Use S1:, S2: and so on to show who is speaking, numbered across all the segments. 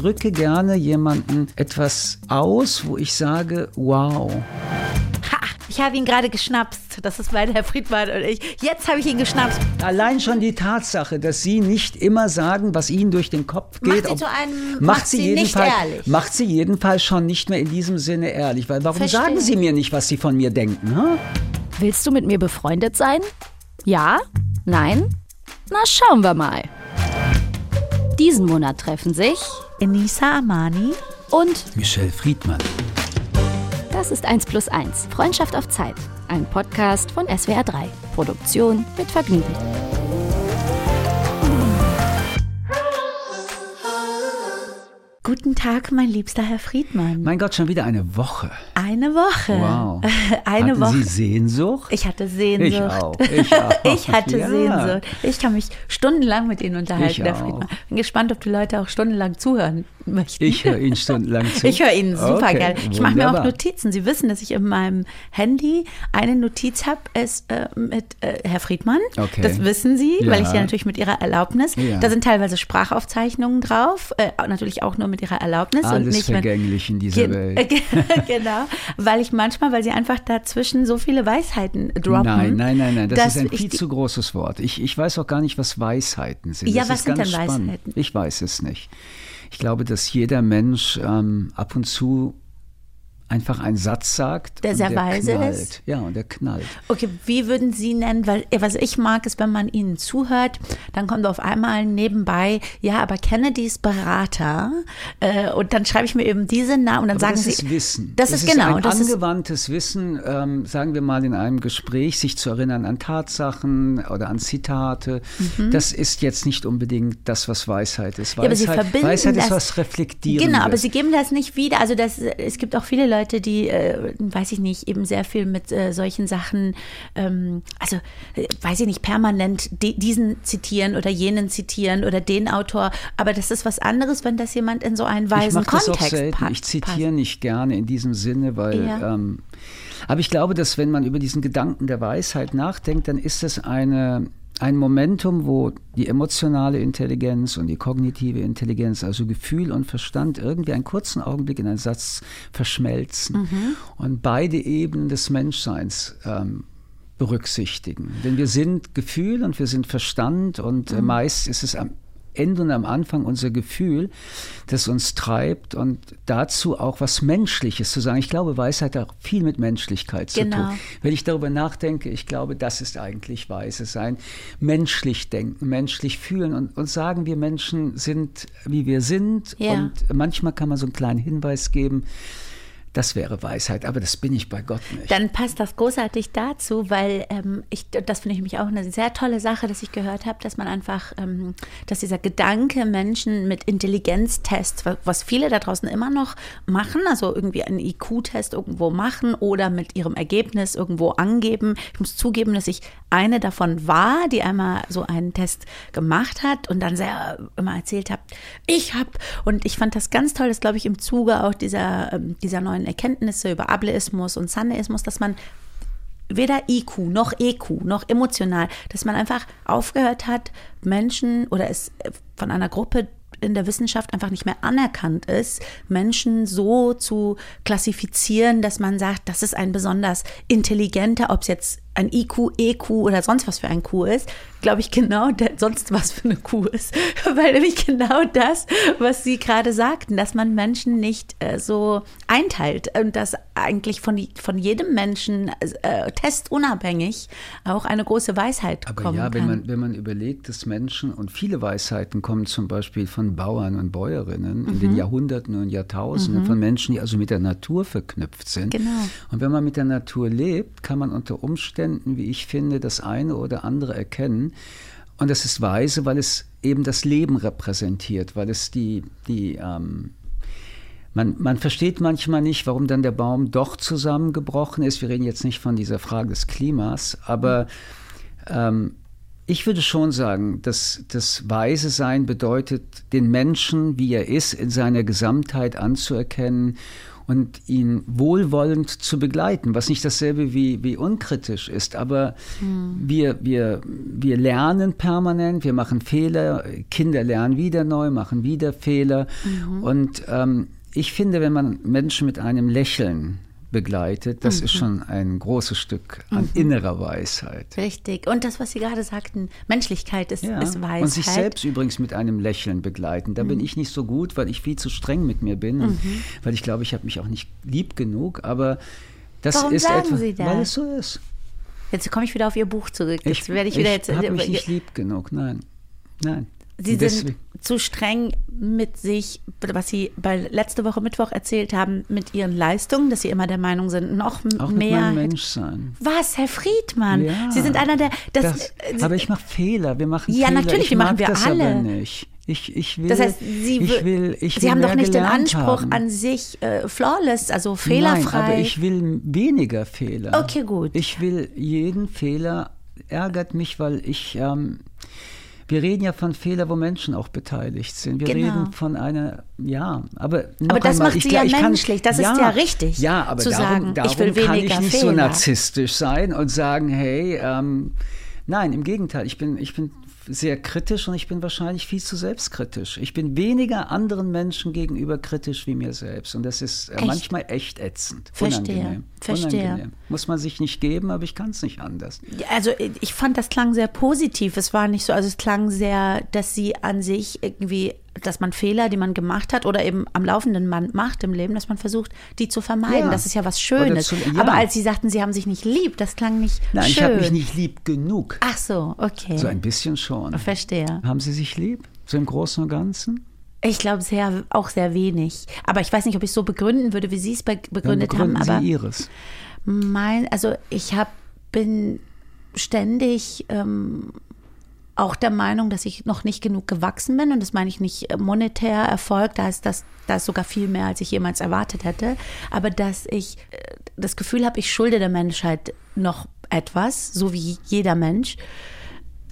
S1: drücke gerne jemanden etwas aus, wo ich sage, wow.
S2: Ha, ich habe ihn gerade geschnapst. Das ist mein Herr Friedmann und ich. Jetzt habe ich ihn geschnapst.
S1: Allein schon die Tatsache, dass Sie nicht immer sagen, was Ihnen durch den Kopf geht.
S2: Macht sie zu einem,
S1: macht,
S2: macht
S1: sie,
S2: sie nicht
S1: jedenfalls,
S2: ehrlich.
S1: Macht sie jedenfalls schon nicht mehr in diesem Sinne ehrlich. Weil warum
S2: Verstehe.
S1: sagen Sie mir nicht, was Sie von mir denken? Hm?
S3: Willst du mit mir befreundet sein? Ja? Nein? Na, schauen wir mal. Diesen Monat treffen sich
S2: Enisa Amani.
S3: und
S1: Michelle Friedmann.
S3: das ist 1 plus 1. Freundschaft auf Zeit. Ein Podcast von SWR 3. Produktion mit Vergnügen.
S2: Guten Tag, mein liebster Herr Friedmann.
S1: Mein Gott, schon wieder eine Woche.
S2: Eine Woche.
S1: Wow.
S2: Eine
S1: Hatten
S2: Woche.
S1: Sie Sehnsucht?
S2: Ich hatte Sehnsucht.
S1: Ich auch, ich auch.
S2: Ich hatte
S1: Ja.
S2: Sehnsucht. Ich kann mich stundenlang mit Ihnen unterhalten,
S1: Ich
S2: Herr. Friedmann. Bin gespannt, ob die Leute auch stundenlang zuhören möchten.
S1: Ich höre Ihnen stundenlang zu.
S2: Ich höre Ihnen super
S1: Okay,
S2: gerne. Ich mache mir auch. Notizen. Sie wissen, dass ich in meinem Handy eine Notiz habe, ist äh, mit äh, Herr Friedmann.
S1: Okay.
S2: Das wissen Sie,
S1: Ja.
S2: weil ich ja natürlich mit Ihrer Erlaubnis.
S1: Ja.
S2: Da sind teilweise Sprachaufzeichnungen drauf, äh, natürlich auch nur mit Ihrer Erlaubnis und
S1: Alles
S2: nicht mit
S1: vergänglich in dieser
S2: Ge-
S1: Welt.
S2: genau, weil ich manchmal, weil sie einfach dazwischen so viele Weisheiten droppen.
S1: Nein, nein, nein, nein, das ist ein viel zu großes Wort. Ich, ich weiß auch gar nicht, was Weisheiten sind.
S2: Ja,
S1: das
S2: was sind denn
S1: spannend.
S2: Weisheiten?
S1: Ich weiß es nicht. Ich glaube, dass jeder Mensch ähm, ab und zu einfach einen Satz sagt.
S2: Der sehr
S1: der
S2: weise
S1: knallt.
S2: ist?
S1: Ja, und der knallt.
S2: Okay, wie würden Sie nennen, weil was ich mag, ist, wenn man Ihnen zuhört, dann kommt auf einmal nebenbei, ja, aber Kennedys Berater äh, und dann schreibe ich mir eben diese Namen und dann
S1: Aber
S2: sagen
S1: das
S2: Sie,
S1: ist Wissen.
S2: Das, ist genau,
S1: ein
S2: das ist
S1: angewandtes Wissen, ähm, sagen wir mal in einem Gespräch, sich zu erinnern an Tatsachen oder an Zitate. Das ist jetzt nicht unbedingt das, was Weisheit ist.
S2: Mhm. Ja, aber Sie
S1: Weisheit,
S2: verbinden
S1: Weisheit ist
S2: das-
S1: was Reflektierendes.
S2: Genau, aber sie geben das nicht wieder. Also das, es gibt auch viele Leute, die, äh, weiß ich nicht, eben sehr viel mit äh, solchen Sachen, ähm, also äh, weiß ich nicht, permanent diesen zitieren oder jenen zitieren oder den Autor. Aber das ist was anderes, wenn das jemand in so einen
S1: ich
S2: weisen
S1: mache das auch
S2: Kontext
S1: selten. Ich zitiere nicht gerne in diesem Sinne, weil.
S2: Ja.
S1: Ähm, aber ich glaube, dass wenn man über diesen Gedanken der Weisheit nachdenkt, dann ist es eine, ein Momentum, wo die emotionale Intelligenz und die kognitive Intelligenz, also Gefühl und Verstand, irgendwie einen kurzen Augenblick in einen Satz verschmelzen
S2: Mhm.
S1: und beide Ebenen des Menschseins ähm, berücksichtigen. Denn wir sind Gefühl und wir sind Verstand und
S2: Mhm.
S1: äh, meist ist es am Ende und am Anfang unser Gefühl, das uns treibt und dazu auch was Menschliches zu sagen. Ich glaube, Weisheit hat auch viel mit Menschlichkeit zu
S2: Genau.
S1: tun. Wenn ich darüber nachdenke, ich glaube, das ist eigentlich weise sein. Menschlich denken, menschlich fühlen und, und sagen, wir Menschen sind, wie wir sind.
S2: Ja.
S1: Und manchmal kann man so einen kleinen Hinweis geben. Das wäre Weisheit, aber das bin ich bei Gott nicht.
S2: Dann passt das großartig dazu, weil ähm, ich, das finde ich nämlich auch eine sehr tolle Sache, dass ich gehört habe, dass man einfach, ähm, dass dieser Gedanke, Menschen mit Intelligenztests, wa- was viele da draußen immer noch machen, also irgendwie einen IQ-Test irgendwo machen oder mit ihrem Ergebnis irgendwo angeben. Ich muss zugeben, dass ich eine davon war, die einmal so einen Test gemacht hat und dann sehr immer erzählt hat, ich habe, und ich fand das ganz toll, das glaube ich im Zuge auch dieser, ähm, dieser neuen Erkenntnisse über Ableismus und Sandeismus, dass man weder IQ noch EQ noch emotional, dass man einfach aufgehört hat, Menschen oder es äh, von einer Gruppe in der Wissenschaft einfach nicht mehr anerkannt ist, Menschen so zu klassifizieren, dass man sagt, das ist ein besonders intelligenter, ob es jetzt ein IQ, EQ oder sonst was für ein Q ist, glaube ich genau sonst was für eine Q ist. Weil nämlich genau das, was Sie gerade sagten, dass man Menschen nicht äh, so einteilt und dass eigentlich von, von jedem Menschen äh, testunabhängig auch eine große Weisheit
S1: Aber
S2: kommen
S1: ja,
S2: kann.
S1: wenn man, wenn man überlegt, dass Menschen und viele Weisheiten kommen zum Beispiel von Bauern und Bäuerinnen in
S2: Mhm.
S1: den Jahrhunderten und Jahrtausenden, von Menschen, die also mit der Natur verknüpft sind.
S2: Genau.
S1: Und wenn man mit der Natur lebt, kann man unter Umständen, wie ich finde, das eine oder andere erkennen. Und das ist weise, weil es eben das Leben repräsentiert, weil es die, die ähm, man, man versteht manchmal nicht, warum dann der Baum doch zusammengebrochen ist. Wir reden jetzt nicht von dieser Frage des Klimas, aber ähm, ich würde schon sagen, dass das Weise sein bedeutet, den Menschen, wie er ist, in seiner Gesamtheit anzuerkennen und ihn wohlwollend zu begleiten, was nicht dasselbe wie, wie unkritisch ist. Aber hm. wir, wir, wir lernen permanent, wir machen Fehler, Kinder lernen wieder neu, machen wieder Fehler. Mhm. Und ähm, ich finde, wenn man Menschen mit einem Lächeln begleitet, das mhm. ist schon ein großes Stück an mhm. innerer Weisheit.
S2: Richtig. Und das, was Sie gerade sagten, Menschlichkeit ist, ja. ist Weisheit.
S1: Und sich selbst übrigens mit einem Lächeln begleiten. Da mhm. bin ich nicht so gut, weil ich viel zu streng mit mir bin und mhm. weil ich glaube, ich habe mich auch nicht lieb genug. Aber das
S2: Warum
S1: ist
S2: sagen
S1: etwas,
S2: Sie das?
S1: weil es so ist.
S2: Jetzt komme ich wieder auf Ihr Buch zurück. Jetzt
S1: ich,
S2: werde ich wieder
S1: ich
S2: jetzt.
S1: habe mich nicht lieb genug. Nein, nein.
S2: Sie sind zu streng mit sich, was Sie bei letzte Woche Mittwoch erzählt haben, mit Ihren Leistungen, dass Sie immer der Meinung sind, noch
S1: Auch
S2: mehr.
S1: Mensch sein.
S2: Was, Herr Friedmann?
S1: Ja,
S2: Sie sind einer der. Das,
S1: das, aber ich mache Fehler. Wir machen
S2: ja,
S1: Fehler.
S2: natürlich,
S1: ich
S2: die machen wir
S1: das
S2: alle.
S1: Aber nicht. Ich, ich will,
S2: das heißt, Sie,
S1: ich will, ich
S2: Sie
S1: will
S2: haben doch nicht den Anspruch
S1: haben.
S2: an sich äh, flawless, also fehlerfrei.
S1: Nein, aber ich will weniger Fehler.
S2: Okay, gut.
S1: Ich will jeden Fehler, ärgert mich, weil ich, ähm, wir reden ja von Fehlern, wo Menschen auch beteiligt sind. Wir
S2: Genau.
S1: reden von einer, ja, aber
S2: Aber das
S1: einmal,
S2: macht
S1: ich,
S2: Sie ja
S1: ich kann,
S2: menschlich. Das ist ja richtig,
S1: Ja, aber
S2: zu
S1: darum,
S2: sagen,
S1: darum
S2: ich will
S1: kann
S2: weniger
S1: ich nicht so
S2: Fehler.
S1: narzisstisch sein und sagen, hey, ähm, nein, im Gegenteil, ich bin, ich bin sehr kritisch und ich bin wahrscheinlich viel zu selbstkritisch. Ich bin weniger anderen Menschen gegenüber kritisch wie mir selbst. Und das ist äh,
S2: Echt?
S1: manchmal echt ätzend.
S2: Verstehe,
S1: Unangenehm.
S2: verstehe.
S1: Unangenehm. Muss man sich nicht geben, aber ich kann es nicht anders.
S2: Also ich fand, das klang sehr positiv. Es war nicht so, also es klang sehr, dass sie an sich irgendwie, dass man Fehler, die man gemacht hat oder eben am laufenden Band macht im Leben, dass man versucht, die zu vermeiden.
S1: Ja.
S2: Das ist ja was Schönes.
S1: Zu- ja.
S2: Aber als sie sagten, sie haben sich nicht lieb, das klang nicht
S1: Nein, ich
S2: schön.
S1: habe mich nicht lieb genug.
S2: Ach so, okay.
S1: So ein bisschen schon.
S2: Verstehe.
S1: Haben Sie sich lieb? So im Großen und Ganzen?
S2: Ich glaube sehr, auch sehr wenig. Aber ich weiß nicht, ob ich es so begründen würde, wie Sie es be begründet haben.
S1: begründen
S2: Aber
S1: Sie Ihres.
S2: mein, also ich hab, bin ständig ähm, auch der Meinung, dass ich noch nicht genug gewachsen bin. Und das meine ich nicht äh, monetär Erfolg, da ist das, da ist sogar viel mehr, als ich jemals erwartet hätte. Aber dass ich äh, das Gefühl habe, ich schulde der Menschheit noch etwas, so wie jeder Mensch.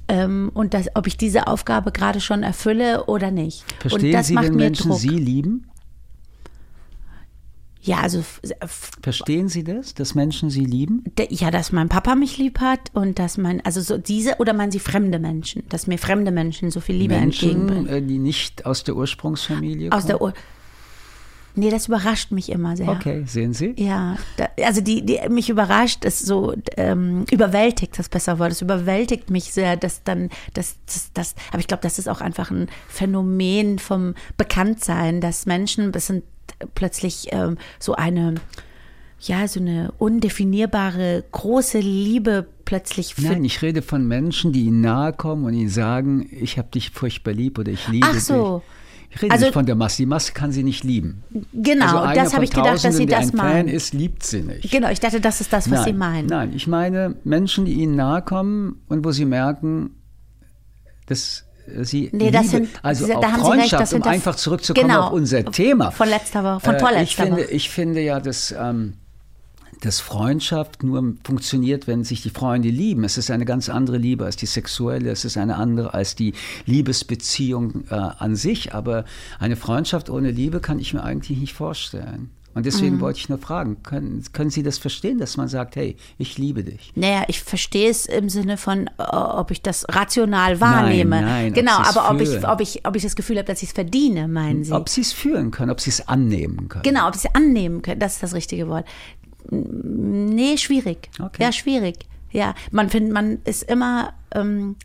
S2: Ähm, und dass, ob ich diese Aufgabe gerade schon erfülle oder nicht. und
S1: Verstehen
S2: das
S1: Sie,
S2: macht
S1: wenn
S2: mir
S1: Menschen
S2: Druck.
S1: Sie lieben?
S2: Ja, also f-
S1: Verstehen Sie das, dass Menschen Sie lieben?
S2: Ja, dass mein Papa mich lieb hat und dass mein, also so diese, oder meinen Sie fremde Menschen, dass mir fremde Menschen so viel Liebe
S1: Menschen,
S2: entgegenbringen?
S1: äh, die nicht aus der Ursprungsfamilie
S2: Aus der
S1: kommen?
S2: Ur Nee, das überrascht mich immer sehr.
S1: Okay, sehen Sie?
S2: Ja, da, also die, die mich überrascht, ist so ähm, überwältigt, das besser Wort. Es überwältigt mich sehr, dass dann, das, das, das, aber ich glaube, das ist auch einfach ein Phänomen vom Bekanntsein, dass Menschen, das sind plötzlich ähm, so eine, ja, so eine undefinierbare große Liebe plötzlich für
S1: Nein, ich rede von Menschen, die Ihnen nahe kommen und Ihnen sagen, ich habe dich furchtbar lieb oder ich liebe
S2: Ach so.
S1: dich. Ich rede
S2: Also-
S1: nicht von der Masse. Die Masse kann sie nicht lieben.
S2: Genau,
S1: also
S2: das habe ich gedacht, dass Sie das
S1: ein Fan
S2: meinen.
S1: ist, liebt sie nicht.
S2: Genau, ich dachte, das ist das, was
S1: nein,
S2: Sie meinen.
S1: Nein, ich meine Menschen, die Ihnen nahe kommen und wo Sie merken, dass Sie
S2: Nee, das
S1: Liebe,
S2: sind-
S1: also
S2: da
S1: auch
S2: haben Sie recht,
S1: Freundschaft,
S2: das sind
S1: um
S2: das-
S1: einfach zurückzukommen
S2: Genau.
S1: auf unser Thema.
S2: Von letzter Woche, von
S1: Äh,
S2: vorletzter
S1: ich finde,
S2: Woche.
S1: ich finde ja, dass, ähm, dass Freundschaft nur funktioniert, wenn sich die Freunde lieben. Es ist eine ganz andere Liebe als die sexuelle, es ist eine andere als die Liebesbeziehung äh, an sich. Aber eine Freundschaft ohne Liebe kann ich mir eigentlich nicht vorstellen. Und deswegen
S2: Mhm.
S1: wollte ich nur fragen, können, können Sie das verstehen, dass man sagt, hey, ich liebe dich?
S2: Naja, ich verstehe es im Sinne von, äh, ob ich das rational wahrnehme.
S1: nein, ob
S2: genau,
S1: es
S2: aber ob ich, ob, ich, ob ich das Gefühl habe, dass ich es verdiene, meinen Sie?
S1: Ob Sie es fühlen können, ob Sie es annehmen können.
S2: Genau, ob sie es annehmen können, das ist das richtige Wort. Nee, schwierig.
S1: Okay.
S2: Ja, schwierig. Ja, man findet, man ist immer,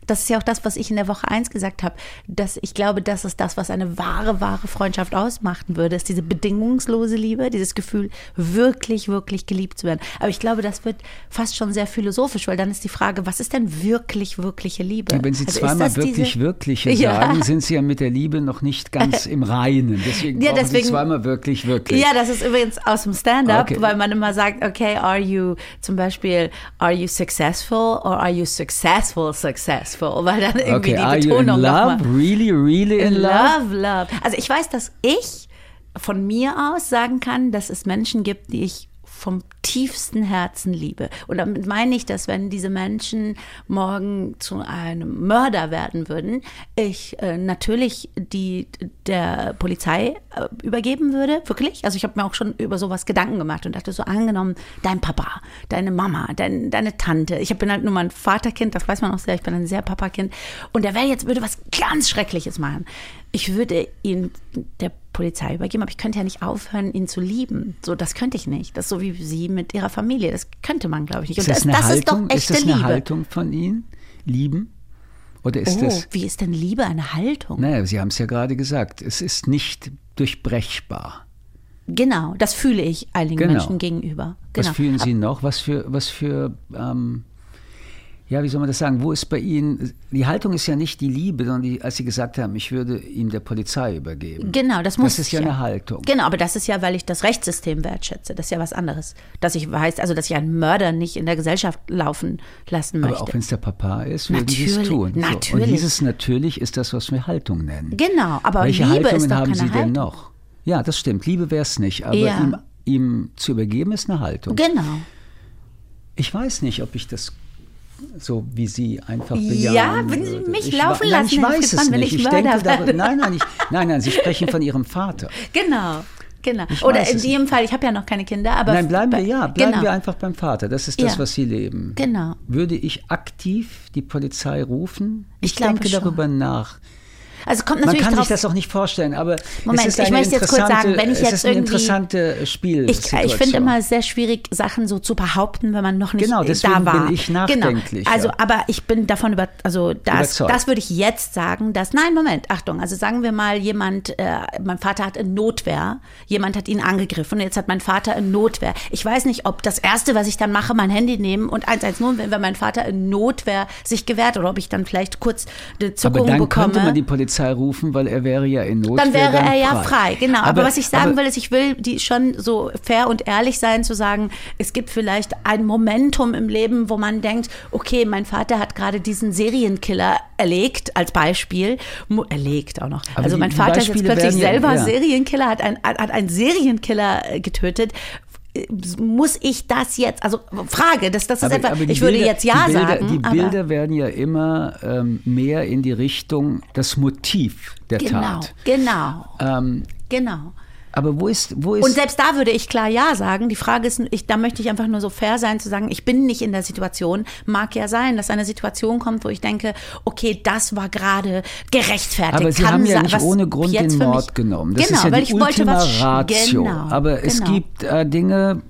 S2: das ist ja auch das, was ich in der Woche eins gesagt habe, dass ich glaube, das ist das, was eine wahre, wahre Freundschaft ausmachen würde, ist diese bedingungslose Liebe, dieses Gefühl, wirklich, wirklich geliebt zu werden. Aber ich glaube, das wird fast schon sehr philosophisch, weil dann ist die Frage, was ist denn wirklich, wirkliche Liebe?
S1: Wenn Sie
S2: Also
S1: zweimal wirklich,
S2: diese-
S1: wirkliche
S2: Ja.
S1: sagen, sind Sie ja mit der Liebe noch nicht ganz im Reinen. Deswegen
S2: Ja, deswegen-
S1: Sie zweimal wirklich, wirklich.
S2: Ja, das ist übrigens aus dem Stand-up,
S1: Okay.
S2: weil man immer sagt, okay, are you zum Beispiel, are you successful or are you successful, successful? Weil dann irgendwie
S1: okay,
S2: die
S1: are you
S2: Betonung
S1: in
S2: nochmal.
S1: love? Really, really in love?
S2: Love, love. Also ich weiß, dass ich von mir aus sagen kann, dass es Menschen gibt, die ich vom tiefsten Herzen liebe. Und damit meine ich, dass wenn diese Menschen morgen zu einem Mörder werden würden, ich äh, natürlich die der Polizei äh, übergeben würde, wirklich. Also ich habe mir auch schon über sowas Gedanken gemacht und dachte so angenommen, dein Papa, deine Mama, dein, deine Tante. Ich bin halt nur mein Vaterkind, das weiß man auch sehr, ich bin ein sehr Papakind. Und der wäre jetzt, würde was ganz Schreckliches machen. Ich würde ihn der Polizei übergeben, aber ich könnte ja nicht aufhören, ihn zu lieben. So, das könnte ich nicht. Das ist so wie sie mit ihrer Familie. Das könnte man, glaube ich, nicht.
S1: Ist das, das, das ist doch echte ist das eine Liebe. Haltung von Ihnen? Lieben? Oder ist oh, das,
S2: wie ist denn Liebe eine Haltung?
S1: Naja, Sie haben es ja gerade gesagt. Es ist nicht durchbrechbar.
S2: Genau, das fühle ich einigen genau. Menschen gegenüber.
S1: Genau. Was fühlen Sie noch? Was für, was für ähm, ja, wie soll man das sagen? Wo ist bei Ihnen, die Haltung ist ja nicht die Liebe, sondern die, als Sie gesagt haben, ich würde ihm der Polizei übergeben.
S2: Genau, das muss
S1: Das ist ja, ja, eine Haltung.
S2: Genau, aber das ist ja, weil ich das Rechtssystem wertschätze. Das ist ja was anderes. Dass ich weiß, also dass ich einen Mörder nicht in der Gesellschaft laufen lassen möchte.
S1: Aber auch wenn es der Papa ist, würden Sie es tun.
S2: Natürlich.
S1: So. Und dieses natürlich ist das, was wir Haltung nennen.
S2: Genau, aber
S1: Welche
S2: Liebe
S1: Haltungen
S2: ist doch
S1: haben Sie
S2: Haltung.
S1: denn noch? Ja, das stimmt. Liebe wäre es nicht, aber
S2: Ja.
S1: ihm, ihm zu übergeben ist eine Haltung.
S2: Genau.
S1: Ich weiß nicht, ob ich das so wie Sie einfach bejahen
S2: Ja, wenn Sie mich
S1: ich,
S2: laufen
S1: nein,
S2: lassen,
S1: ich
S2: Herr
S1: weiß es
S2: wenn
S1: nicht.
S2: ich
S1: Ich denke darüber, nein, nein, ich, nein, nein, Sie sprechen von Ihrem Vater.
S2: Genau. Genau.
S1: Ich
S2: Oder in dem Fall, ich habe ja noch keine Kinder, aber.
S1: Nein, bleiben wir, ja, bleiben
S2: genau.
S1: wir einfach beim Vater. Das ist das,
S2: Ja.
S1: was Sie leben.
S2: Genau.
S1: Würde ich aktiv die Polizei rufen?
S2: Ich
S1: Ich, denke
S2: schon.
S1: darüber nach.
S2: Also kommt
S1: Man
S2: natürlich
S1: kann
S2: drauf.
S1: sich das auch nicht vorstellen, aber
S2: Moment,
S1: es ist
S2: ich möchte jetzt kurz sagen, wenn ich
S1: es
S2: jetzt
S1: ist eine
S2: irgendwie-
S1: interessante Spiel.
S2: Ich, ich finde immer sehr schwierig, Sachen so zu behaupten, wenn man noch nicht
S1: Genau,
S2: da war.
S1: bin ich nachdenklich,
S2: Genau. Also,
S1: ja.
S2: aber ich bin davon über, also das,
S1: Überzeugt.
S2: das würde ich jetzt sagen, dass nein, Moment, Achtung. Also sagen wir mal, jemand, äh, mein Vater hat in Notwehr, jemand hat ihn angegriffen und jetzt hat mein Vater in Notwehr. Ich weiß nicht, ob das erste, was ich dann mache, mein Handy nehmen und 110, wenn, wenn mein Vater in Notwehr sich gewehrt oder ob ich dann vielleicht kurz eine
S1: aber
S2: Zuckung
S1: dann
S2: bekomme.
S1: könnte man die Polizei rufen, weil er wäre ja in Not.
S2: dann wäre er ja frei, genau. Aber, was ich sagen
S1: aber,
S2: will, ist, ich will die schon so fair und ehrlich sein, zu sagen, es gibt vielleicht ein Momentum im Leben, wo man denkt, okay, mein Vater hat gerade diesen Serienkiller erlegt, als Beispiel. Erlegt auch noch.
S1: Aber
S2: also
S1: die-
S2: mein Vater ist jetzt plötzlich selber
S1: ja.
S2: Serienkiller, hat, ein, hat einen Serienkiller getötet. Muss ich das jetzt, also Frage, das, das ist
S1: Aber,
S2: etwa,
S1: aber
S2: ich würde
S1: Bilder,
S2: jetzt ja
S1: die Bilder,
S2: sagen.
S1: Die Bilder werden ja immer ähm, mehr in die Richtung das Motiv der
S2: genau,
S1: Tat.
S2: genau,
S1: Ähm,
S2: genau.
S1: Aber wo ist, wo ist
S2: Und selbst da würde ich klar Ja sagen. Die Frage ist, ich, da möchte ich einfach nur so fair sein, zu sagen, ich bin nicht in der Situation. Mag ja sein, dass eine Situation kommt, wo ich denke, okay, das war gerade gerechtfertigt.
S1: Aber Sie haben ja nicht ohne Grund den Mord genommen. Das
S2: genau,
S1: ist ja
S2: weil
S1: die
S2: ich wollte
S1: Ultima
S2: was.
S1: Ratio.
S2: Genau,
S1: Aber es
S2: genau.
S1: gibt äh, Dinge,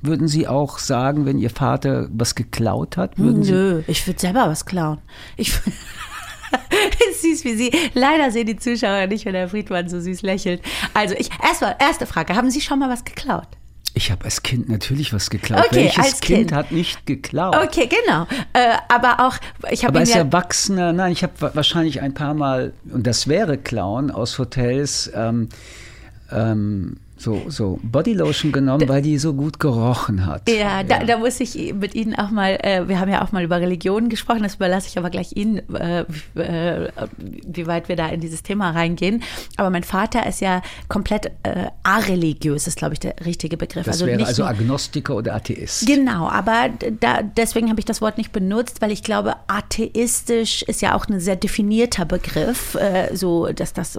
S1: würden Sie auch sagen, wenn Ihr Vater was geklaut hat? Würden Sie,
S2: Nö, ich würde selber was klauen. Ich süß wie Sie. Leider sehen die Zuschauer nicht, wenn Herr Friedmann so süß lächelt. Also ich erstmal erste Frage: Haben Sie schon mal was geklaut?
S1: ich habe als Kind natürlich was geklaut.
S2: Okay,
S1: Welches
S2: als
S1: kind,
S2: Kind.
S1: hat nicht geklaut?
S2: Okay, genau. Äh, aber auch ich habe
S1: Aber als
S2: ja
S1: Erwachsener, nein, ich habe wa- wahrscheinlich ein paar Mal, und das wäre Klauen aus Hotels, ähm, ähm, so, so Bodylotion genommen, weil die so gut gerochen hat.
S2: Ja, da, da muss ich mit Ihnen auch mal, äh, wir haben ja auch mal über Religion gesprochen, das überlasse ich aber gleich Ihnen, äh, wie- äh, wie weit wir da in dieses Thema reingehen. Aber mein Vater ist ja komplett äh, areligiös, ist glaube ich der richtige Begriff.
S1: Das
S2: also
S1: wäre
S2: nicht
S1: also
S2: nur,
S1: Agnostiker oder Atheist.
S2: Genau, aber da, deswegen habe ich das Wort nicht benutzt, weil ich glaube, atheistisch ist ja auch ein sehr definierter Begriff, äh, so dass das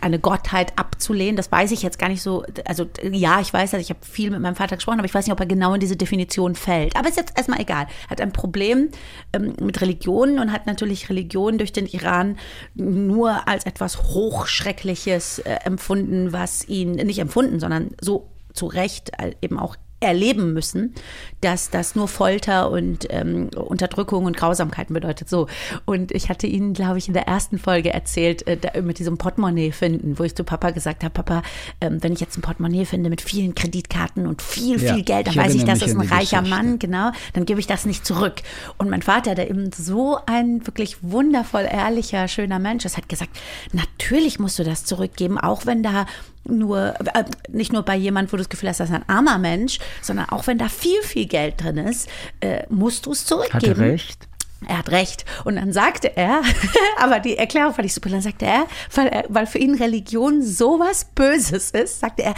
S2: eine Gottheit abzulehnen. Das weiß ich jetzt gar nicht so. Also ja, ich weiß, dass ich habe viel mit meinem Vater gesprochen, aber ich weiß nicht, ob er genau in diese Definition fällt. Aber ist jetzt erstmal egal. Hat ein Problem ähm, mit Religionen und hat natürlich Religion durch den Iran nur als etwas Hochschreckliches äh, empfunden, was ihn nicht empfunden, sondern so zu Recht äh, eben auch erleben müssen, dass das nur Folter und ähm, Unterdrückung und Grausamkeiten bedeutet. So. Und ich hatte Ihnen, glaube ich, in der ersten Folge erzählt, äh, da, mit diesem Portemonnaie finden, wo ich zu Papa gesagt habe, Papa, ähm, wenn ich jetzt ein Portemonnaie finde mit vielen Kreditkarten und viel,
S1: Ja,
S2: viel Geld, dann weiß ich, das ist ein reicher
S1: Geschichte.
S2: Mann, genau, dann gebe ich das nicht zurück. Und mein Vater, der eben so ein wirklich wundervoll ehrlicher, schöner Mensch ist, hat gesagt, natürlich musst du das zurückgeben, auch wenn da nur, äh, nicht nur bei jemand, wo du das Gefühl hast, das ist ein armer Mensch, sondern auch wenn da viel, viel Geld drin ist, äh, musst du es
S1: Hat
S2: zurückgeben.
S1: er recht?
S2: Er hat recht. Und dann sagte er, aber die Erklärung fand ich super, dann sagte er, weil, er, weil für ihn Religion sowas Böses ist, sagte er,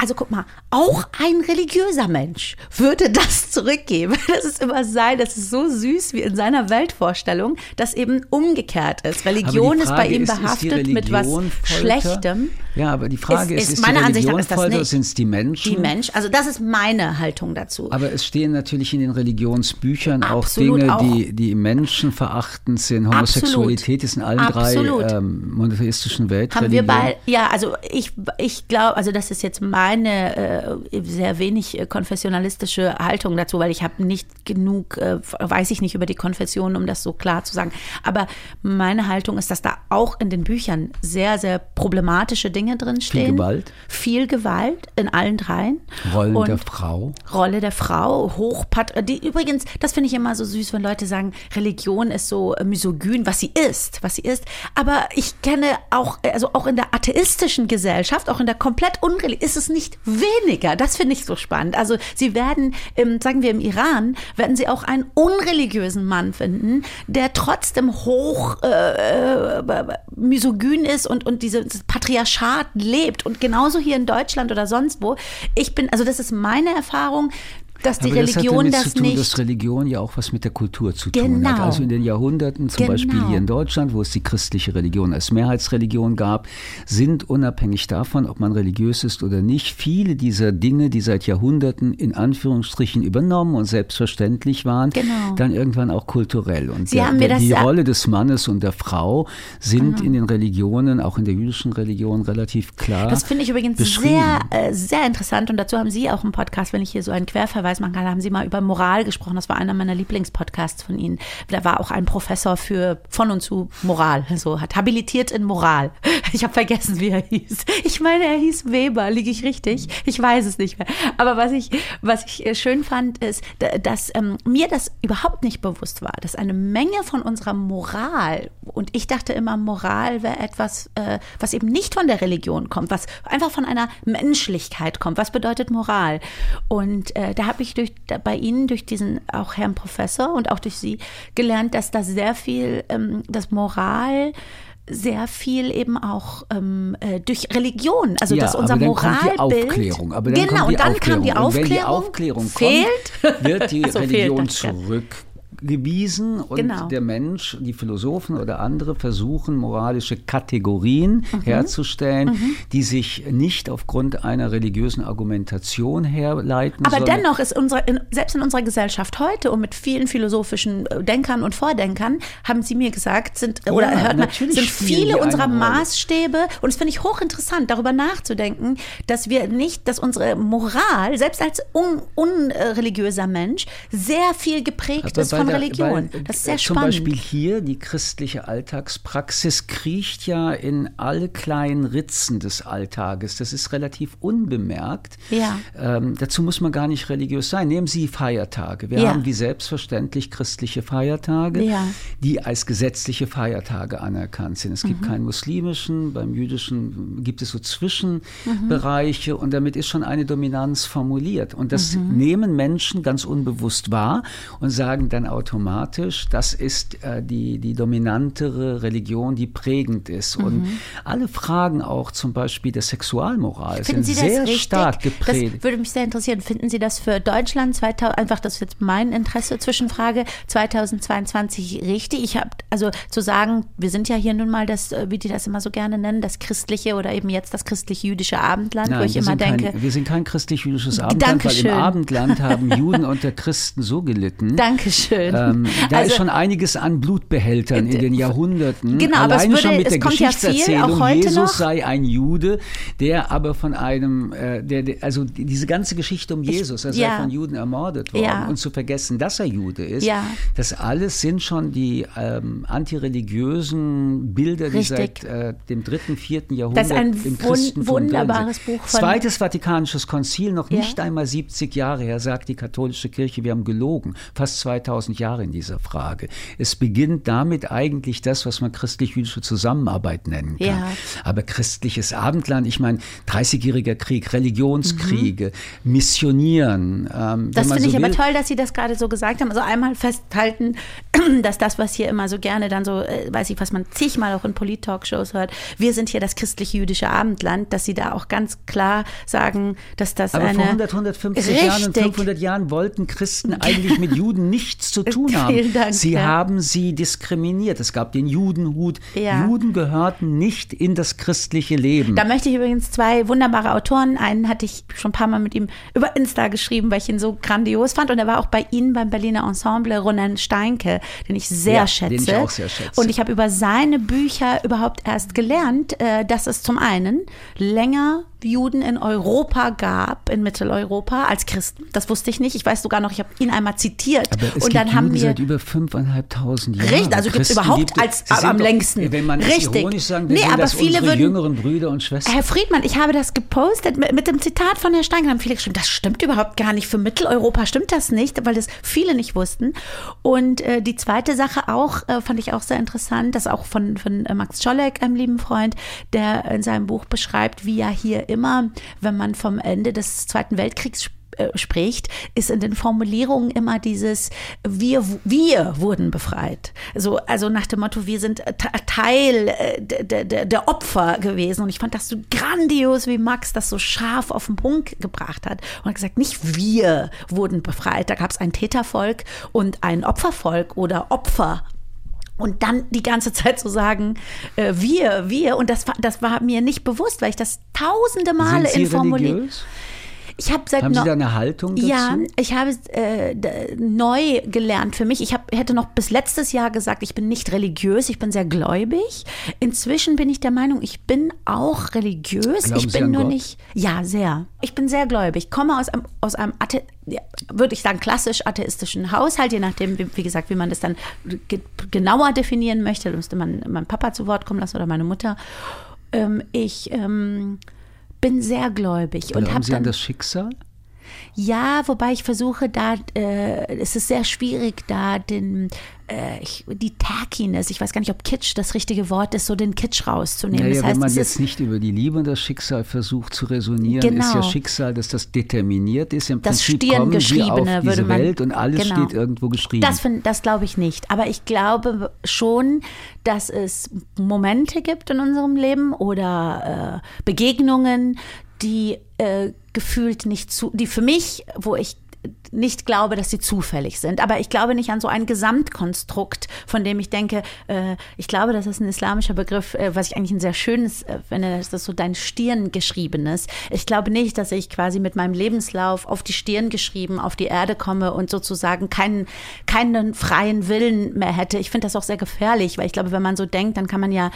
S2: also guck mal, auch ein religiöser Mensch würde das zurückgeben. Das ist immer sein, das ist so süß wie in seiner Weltvorstellung, dass eben umgekehrt ist. Religion ist bei ihm
S1: ist,
S2: behaftet
S1: ist
S2: mit was? Schlechtem.
S1: Ja, aber die Frage ist,
S2: ist,
S1: ist,
S2: ist meiner
S1: die
S2: Ansicht nach ist das nicht.
S1: sind es die Menschen?
S2: Die Mensch, also das ist meine Haltung dazu.
S1: Aber es stehen natürlich in den Religionsbüchern auch
S2: Absolut
S1: Dinge,
S2: auch.
S1: die, die menschenverachtend sind. Homosexualität ist in allen
S2: Absolut.
S1: drei ähm, monotheistischen
S2: haben wir
S1: Weltreligionen.
S2: bei, ja, also ich, ich glaube, also das ist jetzt meine äh, sehr wenig äh, konfessionalistische Haltung dazu, weil ich habe nicht genug, äh, weiß ich nicht über die Konfession, um das so klar zu sagen. Aber meine Haltung ist, dass da auch in den Büchern sehr, sehr problematische Dinge drin stehen.
S1: Gewalt?
S2: Viel Gewalt in allen dreien.
S1: Rollen
S2: Und
S1: der Frau.
S2: Rolle der Frau, hochpat die übrigens, das finde ich immer so süß, wenn Leute sagen, Religion ist so misogyn, was sie ist, was sie ist. Aber ich kenne auch, also auch in der atheistischen Gesellschaft, auch in der komplett unreligiösen, ist es nicht weniger. Das finde ich so spannend. Also sie werden, im, sagen wir im Iran, werden sie auch einen unreligiösen Mann finden, der trotzdem hoch äh, äh, misogyn ist und, und dieses Patriarchat lebt. Und genauso hier in Deutschland oder sonst wo. Ich bin, also das ist meine Erfahrung, dass die
S1: Aber das hat
S2: Religion
S1: damit
S2: das
S1: zu tun,
S2: nicht.
S1: dass Religion ja auch was mit der Kultur zu tun
S2: Genau.
S1: hat. Also in den Jahrhunderten, zum
S2: Genau.
S1: Beispiel hier in Deutschland, wo es die christliche Religion als Mehrheitsreligion gab, sind unabhängig davon, ob man religiös ist oder nicht, viele dieser Dinge, die seit Jahrhunderten in Anführungsstrichen übernommen und selbstverständlich waren,
S2: Genau.
S1: dann irgendwann auch kulturell. Und der, der, die Rolle des Mannes und der Frau sind in den Religionen, auch in der jüdischen Religion, relativ klar.
S2: Das finde ich übrigens sehr, äh, sehr interessant. Und dazu haben Sie auch einen Podcast, wenn ich hier so einen Querverweis machen kann, haben Sie mal über Moral gesprochen. Das war einer meiner Lieblingspodcasts von Ihnen. Da war auch ein Professor für von und zu Moral, so hat habilitiert in Moral. Ich habe vergessen, wie er hieß. Ich meine, er hieß Weber. Liege ich richtig? Ich weiß es nicht mehr. Aber was ich, was ich äh, schön fand, ist, da- dass ähm, mir das überhaupt nicht bewusst war, dass eine Menge von unserer Moral und ich dachte immer, Moral wäre etwas, äh, was eben nicht von der Religion kommt, was einfach von einer Menschlichkeit kommt. Was bedeutet Moral? Und äh, da habe ich durch, bei Ihnen, durch diesen auch Herrn Professor und auch durch Sie gelernt, dass da sehr viel, ähm, das Moral sehr viel eben auch ähm, äh, durch Religion, also
S1: ja,
S2: dass unser
S1: aber dann kommt die
S2: Moralbild.
S1: Aufklärung. Aber dann
S2: genau,
S1: kommt die
S2: und dann
S1: Aufklärung.
S2: kam die
S1: Und wenn die
S2: Aufklärung.
S1: Aufklärung
S2: fehlt,
S1: kommt, wird die
S2: so, fehlt,
S1: Religion
S2: danke.
S1: Zurückgewiesen und
S2: Genau.
S1: der Mensch, die Philosophen oder andere versuchen, moralische Kategorien
S2: Mhm.
S1: herzustellen, die sich nicht aufgrund einer religiösen Argumentation herleiten.
S2: Aber dennoch ist unsere, selbst in unserer Gesellschaft heute und mit vielen philosophischen äh, Denkern und Vordenkern, haben Sie mir gesagt, sind, äh, oder
S1: Ja,
S2: hört man, sind viele unserer. Maßstäbe, und das finde ich hochinteressant, darüber nachzudenken, dass wir nicht, dass unsere Moral, selbst als un, unreligiöser Mensch, sehr viel geprägt
S1: Aber
S2: ist von
S1: der-
S2: Religion.
S1: bei-
S2: das ist sehr
S1: Zum
S2: spannend.
S1: Beispiel hier, die christliche Alltagspraxis kriecht ja in alle kleinen Ritzen des Alltages. Das ist relativ unbemerkt.
S2: Ja.
S1: Ähm, dazu muss man gar nicht religiös sein. Nehmen Sie Feiertage. Wir
S2: Ja.
S1: haben wie selbstverständlich christliche Feiertage,
S2: Ja.
S1: die als gesetzliche Feiertage anerkannt sind. Es
S2: Mhm.
S1: gibt keinen muslimischen, beim jüdischen gibt es so Zwischenbereiche und damit ist schon eine Dominanz formuliert. Und das
S2: Mhm.
S1: nehmen Menschen ganz unbewusst wahr und sagen dann automatisch, das ist äh, die, die dominantere Religion, die prägend ist. Und
S2: Mhm.
S1: alle Fragen auch zum Beispiel der Sexualmoral
S2: Finden
S1: sind
S2: Sie
S1: sehr
S2: richtig?
S1: stark geprägt.
S2: Das würde mich sehr interessieren. Finden Sie das für Deutschland 2000, einfach das ist jetzt mein Interesse Zwischenfrage 2022 richtig? Ich habe also zu sagen, wir sind ja hier nun mal das, äh, wie die das immer so gerne nennen, das christliche oder eben jetzt das christlich-jüdische Abendland, wo ich immer denke,
S1: kein, wir sind kein christlich-jüdisches Abendland, weil
S2: Dankeschön.
S1: im Abendland haben Juden unter Christen so gelitten.
S2: Dankeschön.
S1: Ähm, da
S2: Also-
S1: ist schon einiges an Blutbehältern in den Jahrhunderten.
S2: Genau, aber es würde-
S1: schon mit
S2: es
S1: der
S2: kommt ja viel,
S1: Geschichtserzählung,
S2: auch heute
S1: Jesus
S2: noch.
S1: sei ein Jude, der aber von einem, äh, der, der, also die- diese ganze Geschichte um Jesus, er sei
S2: ja.
S1: von Juden ermordet worden
S2: Ja.
S1: und zu vergessen, dass er Jude ist,
S2: Ja.
S1: das alles sind schon die ähm, antireligiösen Bilder, die
S2: Richtig.
S1: seit äh, dem dritten, vierten Jahrhundert
S2: Das ist ein
S1: im Christentum
S2: wunderbares. Buch von-
S1: Zweites Vatikanisches Konzil, noch nicht einmal 70 Jahre her, sagt die katholische Kirche, wir haben gelogen. Fast 2000 Jahre in dieser Frage. Es beginnt damit eigentlich das, was man christlich-jüdische Zusammenarbeit nennen kann. Ja. Aber christliches Abendland, ich meine, 30-jähriger Krieg, Religionskriege, mhm. Missionieren.
S2: Ähm, das finde so ich will. aber toll, dass Sie das gerade so gesagt haben. Also einmal festhalten, dass das, was hier immer so gerne dann so, äh, weiß ich, was man zigmal auch in Polit-Talkshows hört, wir sind hier das christlich-jüdische Abendland, dass Sie da auch ganz klar sagen, dass das
S1: aber
S2: eine...
S1: vor 100, 150 richtig. Jahren und 500 Jahren wollten Christen eigentlich mit Juden nichts zu tun haben. Dank, sie ja. haben sie diskriminiert. Es gab den Judenhut. Ja. Juden gehörten nicht in das christliche Leben.
S2: Da möchte ich übrigens zwei wunderbare Autoren, einen hatte ich schon ein paar Mal mit ihm über Insta geschrieben, weil ich ihn so grandios fand und er war auch bei Ihnen beim Berliner Ensemble Ronan Steinke, den ich sehr ja, schätze. Den ich auch sehr schätze. Und ich habe über seine Bücher überhaupt erst gelernt, äh, dass es zum einen länger Juden in Europa gab, in Mitteleuropa, als Christen. Das wusste ich nicht. Ich weiß sogar noch, ich habe ihn einmal zitiert.
S1: Aber es und
S2: dann
S1: gibt haben Juden wir seit über fünfeinhalbtausend Jahren.
S2: Richtig, also gibt es überhaupt als am doch, längsten.
S1: Wenn man Richtig. ironisch sagen will, nee, aber viele würden, jüngeren Brüder und Schwestern.
S2: Herr Friedmann, ich habe das gepostet mit, mit dem Zitat von Herrn Stein. Haben viele geschrieben, das stimmt überhaupt gar nicht. Für Mitteleuropa stimmt das nicht, weil das viele nicht wussten. Und äh, die zweite Sache auch, äh, fand ich auch sehr interessant, das auch von, von äh, Max Scholleck, einem lieben Freund, der in seinem Buch beschreibt, wie ja hier immer, wenn man vom Ende des Zweiten Weltkriegs spricht, äh, spricht, ist in den Formulierungen immer dieses wir wir wurden befreit. So also nach dem Motto wir sind Teil äh, der, der, der Opfer gewesen und ich fand das so grandios, wie Max das so scharf auf den Punkt gebracht hat und hat gesagt, nicht wir wurden befreit, da gab es ein Tätervolk und ein Opfervolk oder Opfer und dann die ganze Zeit zu so sagen, äh, wir, wir, und das, das war mir nicht bewusst, weil ich das tausende Male in Formulier.
S1: Ich habe seit Haben Sie da eine Haltung dazu?
S2: Ja, ich habe äh, neu gelernt für mich. Ich hab, hätte noch bis letztes Jahr gesagt, ich bin nicht religiös, ich bin sehr gläubig. Inzwischen bin ich der Meinung, ich bin auch religiös.
S1: Glauben
S2: ich bin
S1: Sie
S2: nur
S1: Gott?
S2: nicht. Ja, sehr. Ich bin sehr gläubig. Ich komme aus einem, aus einem Athe, ja, würde ich sagen, klassisch atheistischen Haushalt, je nachdem, wie, wie gesagt, wie man das dann ge genauer definieren möchte. Da müsste man meinen Papa zu Wort kommen lassen oder meine Mutter. Ähm, ich ähm, bin sehr gläubig. Und
S1: Sie an das Schicksal?
S2: Ja, wobei ich versuche da, äh, es ist sehr schwierig, da den, äh, ich, die Tackiness, ich weiß gar nicht, ob Kitsch das richtige Wort ist, so den Kitsch rauszunehmen.
S1: Naja,
S2: das heißt,
S1: wenn man jetzt nicht über die Liebe und das Schicksal versucht zu resonieren,
S2: genau.
S1: ist ja Schicksal, dass das determiniert ist. Im
S2: das
S1: Prinzip kommen sie auf diese
S2: man,
S1: Welt und alles
S2: genau.
S1: steht irgendwo geschrieben.
S2: Das, das glaube ich nicht. Aber ich glaube schon, dass es Momente gibt in unserem Leben oder äh, Begegnungen, die äh, gefühlt nicht zu, die für mich, wo ich nicht glaube, dass sie zufällig sind. Aber ich glaube nicht an so ein Gesamtkonstrukt, von dem ich denke, äh, ich glaube, das ist ein islamischer Begriff, äh, was ich eigentlich ein sehr schönes äh, finde, dass das so dein Stirn geschriebenes. Ich glaube nicht, dass ich quasi mit meinem Lebenslauf auf die Stirn geschrieben auf die Erde komme und sozusagen keinen, keinen freien Willen mehr hätte. Ich finde das auch sehr gefährlich, weil ich glaube, wenn man so denkt, dann kann man ja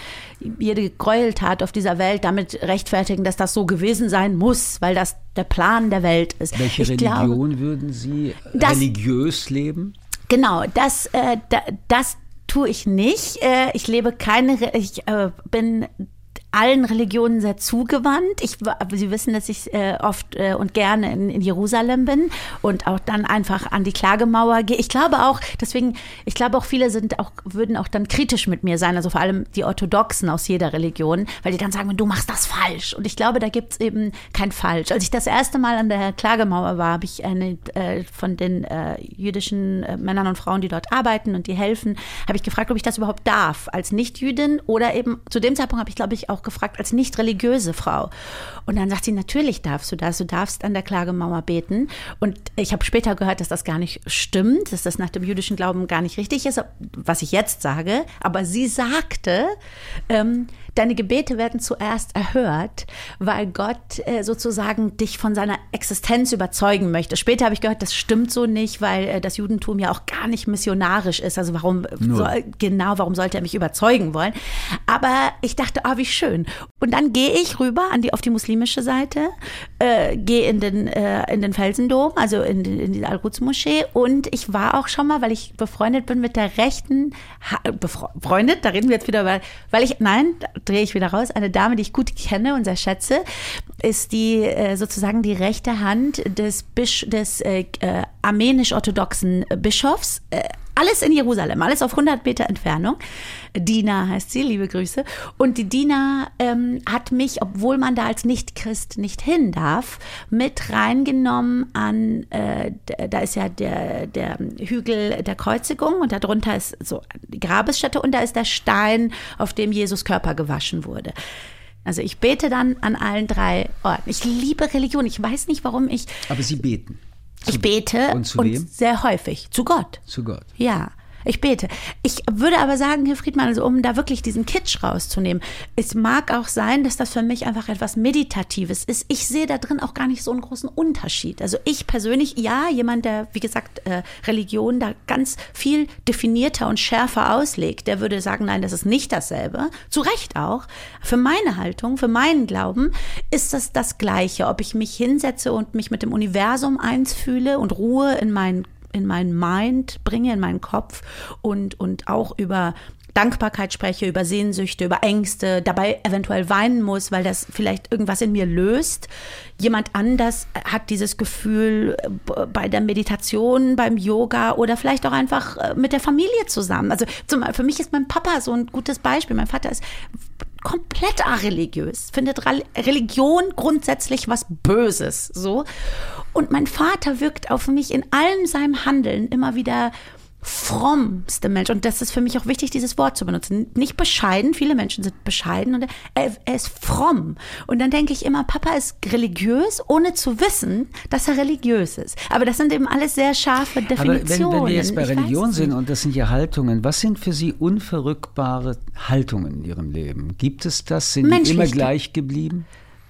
S2: jede Gräueltat auf dieser Welt damit rechtfertigen, dass das so gewesen sein muss, weil das der Plan der Welt ist.
S1: Welche
S2: ich
S1: Religion
S2: glaube,
S1: würden Sie
S2: Das-
S1: religiös leben?
S2: Genau, das, äh, da, das tue ich nicht. Äh, ich lebe keine, ich äh, bin allen Religionen sehr zugewandt. Ich, Sie wissen, dass ich äh, oft äh, und gerne in, in Jerusalem bin und auch dann einfach an die Klagemauer gehe. Ich glaube auch, deswegen, ich glaube auch viele sind auch, würden auch dann kritisch mit mir sein, also vor allem die Orthodoxen aus jeder Religion, weil die dann sagen, du machst das falsch. Und ich glaube, da gibt's eben kein Falsch. Als ich das erste Mal an der Klagemauer war, habe ich eine äh, von den äh, jüdischen äh, Männern und Frauen, die dort arbeiten und die helfen, habe ich gefragt, ob ich das überhaupt darf, als Nicht-Jüdin oder eben zu dem Zeitpunkt habe ich, glaube ich, auch gefragt, als nicht religiöse Frau. Und dann sagt sie, natürlich darfst du das, du darfst an der Klagemauer beten. Und ich habe später gehört, dass das gar nicht stimmt, dass das nach dem jüdischen Glauben gar nicht richtig ist, was ich jetzt sage. Aber sie sagte, ähm, deine Gebete werden zuerst erhört, weil Gott äh, sozusagen dich von seiner Existenz überzeugen möchte. Später habe ich gehört, das stimmt so nicht, weil äh, das Judentum ja auch gar nicht missionarisch ist. Also warum soll, genau, warum sollte er mich überzeugen wollen? Aber ich dachte, ah, wie schön. Und dann gehe ich rüber an die, auf die muslimische Seite, äh, gehe in den, äh, in den Felsendom, also in, die- in die Al-Quds-Moschee. Und ich war auch schon mal, weil ich befreundet bin mit der rechten, ha befre- befreundet, da reden wir jetzt wieder über, weil ich, nein, drehe ich wieder raus, eine Dame, die ich gut kenne und sehr schätze, ist die äh, sozusagen die rechte Hand des, Bisch, des äh, äh, armenisch-orthodoxen Bischofs. Alles in Jerusalem, alles auf 100 Meter Entfernung. Dina heißt sie, liebe Grüße. Und die Dina ähm, hat mich, obwohl man da als Nicht-Christ nicht hin darf, mit reingenommen an, äh, da ist ja der, der Hügel der Kreuzigung und darunter ist so die Grabesstätte und da ist der Stein, auf dem Jesus Körper gewaschen wurde. Also ich bete dann an allen drei Orten. Ich liebe Religion. Ich weiß nicht, warum ich.
S1: Aber Sie beten.
S2: Ich bete
S1: und, zu wem?
S2: sehr häufig zu Gott.
S1: Zu Gott.
S2: Ja. Ich bete. Ich würde aber sagen, Herr Friedmann, also um da wirklich diesen Kitsch rauszunehmen, es mag auch sein, dass das für mich einfach etwas Meditatives ist. Ich sehe da drin auch gar nicht so einen großen Unterschied. Also ich persönlich, ja, jemand, der, wie gesagt, äh, Religion da ganz viel definierter und schärfer auslegt, der würde sagen, nein, das ist nicht dasselbe. Zu Recht auch. Für meine Haltung, für meinen Glauben ist das das Gleiche. Ob ich mich hinsetze und mich mit dem Universum eins fühle und Ruhe in meinen in meinen Mind bringe, in meinen Kopf und, und auch über Dankbarkeit spreche, über Sehnsüchte, über Ängste, dabei eventuell weinen muss, weil das vielleicht irgendwas in mir löst. Jemand anders hat dieses Gefühl äh, bei der Meditation, beim Yoga oder vielleicht auch einfach äh, mit der Familie zusammen. Also zum, für mich ist mein Papa so ein gutes Beispiel. Mein Vater ist komplett areligiös, findet Religion grundsätzlich was Böses, so. Und mein Vater wirkt auf mich in allem seinem Handeln immer wieder frommste Mensch. Und das ist für mich auch wichtig, dieses Wort zu benutzen. Nicht bescheiden, viele Menschen sind bescheiden und er, er, ist fromm. Und dann denke ich immer, Papa ist religiös, ohne zu wissen, dass er religiös ist. Aber das sind eben alles sehr scharfe Definitionen.
S1: Aber wenn, wenn wir jetzt bei ich Religion sind und das sind ja Haltungen, was sind für Sie unverrückbare Haltungen in Ihrem Leben? Gibt es das? Sind die immer gleich geblieben?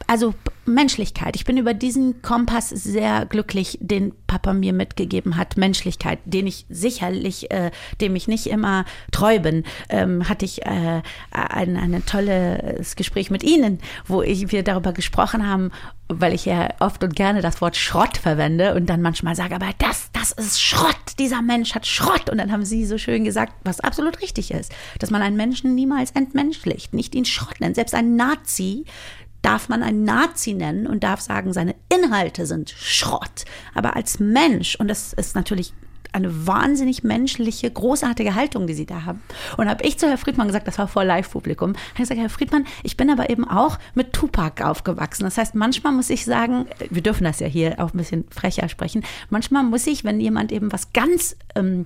S2: Also Menschlichkeit. Ich bin über diesen Kompass sehr glücklich, den Papa mir mitgegeben hat. Menschlichkeit, den ich sicherlich, äh, dem ich nicht immer treu bin, ähm, hatte ich äh, ein, ein tolles Gespräch mit Ihnen, wo ich, wir darüber gesprochen haben, weil ich ja oft und gerne das Wort Schrott verwende und dann manchmal sage, aber das, das ist Schrott. Dieser Mensch hat Schrott. Und dann haben Sie so schön gesagt, was absolut richtig ist, dass man einen Menschen niemals entmenschlicht, nicht ihn Schrott nennt. Selbst ein Nazi darf man einen Nazi nennen und darf sagen, seine Inhalte sind Schrott. Aber als Mensch, und das ist natürlich eine wahnsinnig menschliche, großartige Haltung, die sie da haben. Und habe ich zu Herrn Friedmann gesagt, das war vor Live-Publikum, habe ich gesagt, Herr Friedmann, ich bin aber eben auch mit Tupac aufgewachsen. Das heißt, manchmal muss ich sagen, wir dürfen das ja hier auch ein bisschen frecher sprechen, manchmal muss ich, wenn jemand eben was ganz ähm,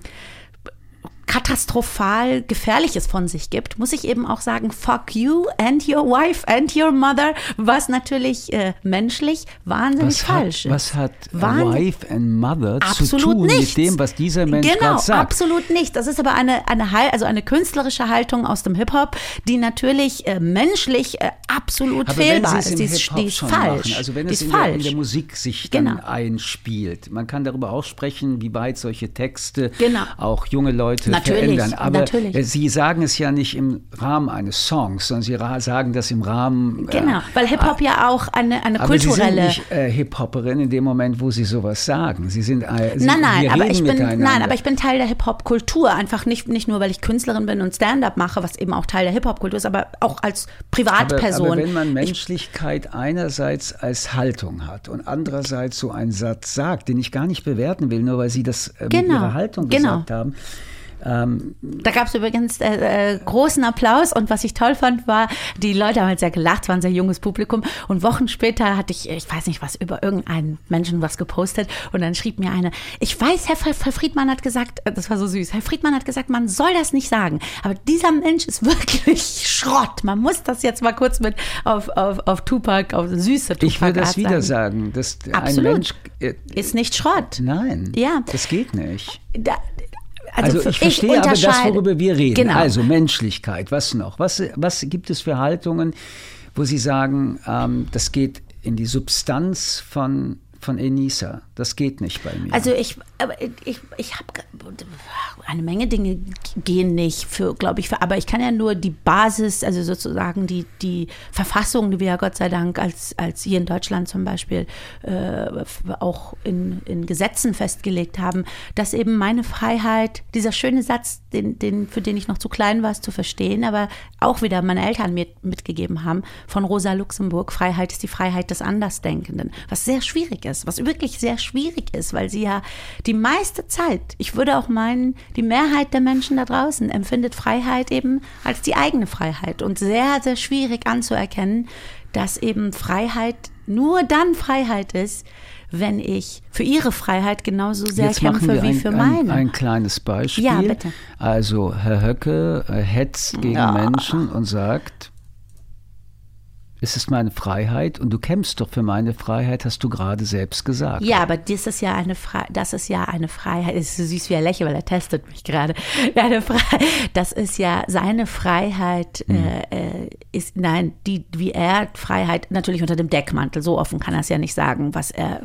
S2: katastrophal Gefährliches von sich gibt, muss ich eben auch sagen, fuck you and your wife and your mother, was natürlich äh, menschlich wahnsinnig
S1: was
S2: falsch
S1: hat,
S2: ist.
S1: Was hat Wahn wife and mother zu tun
S2: nichts.
S1: mit dem, was dieser Mensch
S2: genau,
S1: sagt?
S2: absolut nicht. Das ist aber eine, eine, also eine künstlerische Haltung aus dem Hip-Hop, die natürlich äh, menschlich äh, absolut
S1: aber
S2: fehlbar
S1: ist.
S2: Die ist, die ist falsch.
S1: Machen, also wenn
S2: die
S1: es in
S2: falsch.
S1: der, in der, Musik sich dann genau. einspielt. Man kann darüber auch sprechen, wie weit solche Texte
S2: genau.
S1: auch junge Leute
S2: natürlich,
S1: verändern. Aber
S2: natürlich.
S1: Sie sagen es ja nicht im Rahmen eines Songs, sondern Sie sagen das im Rahmen.
S2: Genau, äh, weil Hip-Hop ja auch eine, eine
S1: aber
S2: kulturelle.
S1: Sie sind nicht äh, Hip-Hopperin in dem Moment, wo Sie sowas sagen. Sie sind. Äh, Sie,
S2: nein, nein, aber ich bin, nein, aber ich bin Teil der Hip-Hop-Kultur. Einfach nicht, nicht nur, weil ich Künstlerin bin und Stand-up mache, was eben auch Teil der Hip-Hop-Kultur ist, aber auch als Privatperson.
S1: Aber, aber wenn man Menschlichkeit ich, einerseits als Haltung hat und andererseits so einen Satz sagt, den ich gar nicht bewerten will, nur weil Sie das äh,
S2: genau,
S1: mit Ihrer Haltung
S2: genau.
S1: gesagt haben ähm,
S2: da gab es übrigens äh, äh, großen Applaus und was ich toll fand, war, die Leute haben halt sehr gelacht, es war ein sehr junges Publikum und Wochen später hatte ich, ich weiß nicht was, über irgendeinen Menschen was gepostet und dann schrieb mir eine, ich weiß, Herr, Herr Friedmann hat gesagt, äh, das war so süß, Herr Friedmann hat gesagt, man soll das nicht sagen, aber dieser Mensch ist wirklich Schrott. Man muss das jetzt mal kurz mit auf, auf, auf Tupac, auf süße Tupac
S1: Ich würde das wieder sagen, dass
S2: Absolut.
S1: ein Mensch
S2: äh, ist nicht Schrott.
S1: Nein,
S2: ja.
S1: das geht nicht.
S2: Da,
S1: also,
S2: also,
S1: ich verstehe
S2: ich
S1: aber das, worüber wir reden.
S2: Genau.
S1: Also Menschlichkeit, was noch? Was, was gibt es für Haltungen, wo Sie sagen, ähm, das geht in die Substanz von, von Enisa? Das geht nicht bei mir.
S2: Also ich, ich, ich habe eine Menge Dinge gehen nicht für, glaube ich, für, aber ich kann ja nur die Basis, also sozusagen die, die Verfassung, die wir ja Gott sei Dank als, als hier in Deutschland zum Beispiel äh, auch in, in Gesetzen festgelegt haben, dass eben meine Freiheit, dieser schöne Satz, den, den, für den ich noch zu klein war, es zu verstehen, aber auch wieder meine Eltern mir mitgegeben haben, von Rosa Luxemburg, Freiheit ist die Freiheit des Andersdenkenden, was sehr schwierig Schwieriges, was wirklich sehr schwierig ist, weil sie ja die meiste Zeit, ich würde auch meinen, die Mehrheit der Menschen da draußen empfindet Freiheit eben als die eigene Freiheit und sehr, sehr schwierig anzuerkennen, dass eben Freiheit nur dann Freiheit ist, wenn ich für ihre Freiheit genauso sehr
S1: Jetzt
S2: kämpfe wie
S1: ein,
S2: für
S1: ein,
S2: meine.
S1: ein kleines Beispiel.
S2: Ja, bitte.
S1: Also Herr Höcke äh, hetzt gegen
S2: Ja.
S1: Menschen und sagt, es ist meine Freiheit und du kämpfst doch für meine Freiheit, hast du gerade selbst gesagt.
S2: Ja, aber das ist ja eine Fre das ist ja eine Freiheit. Es ist so süß, wie er lächelt, weil er testet mich gerade. Das ist ja seine Freiheit. Äh, äh, ist nein, die wie er Freiheit natürlich unter dem Deckmantel. So offen kann er es ja nicht sagen, was er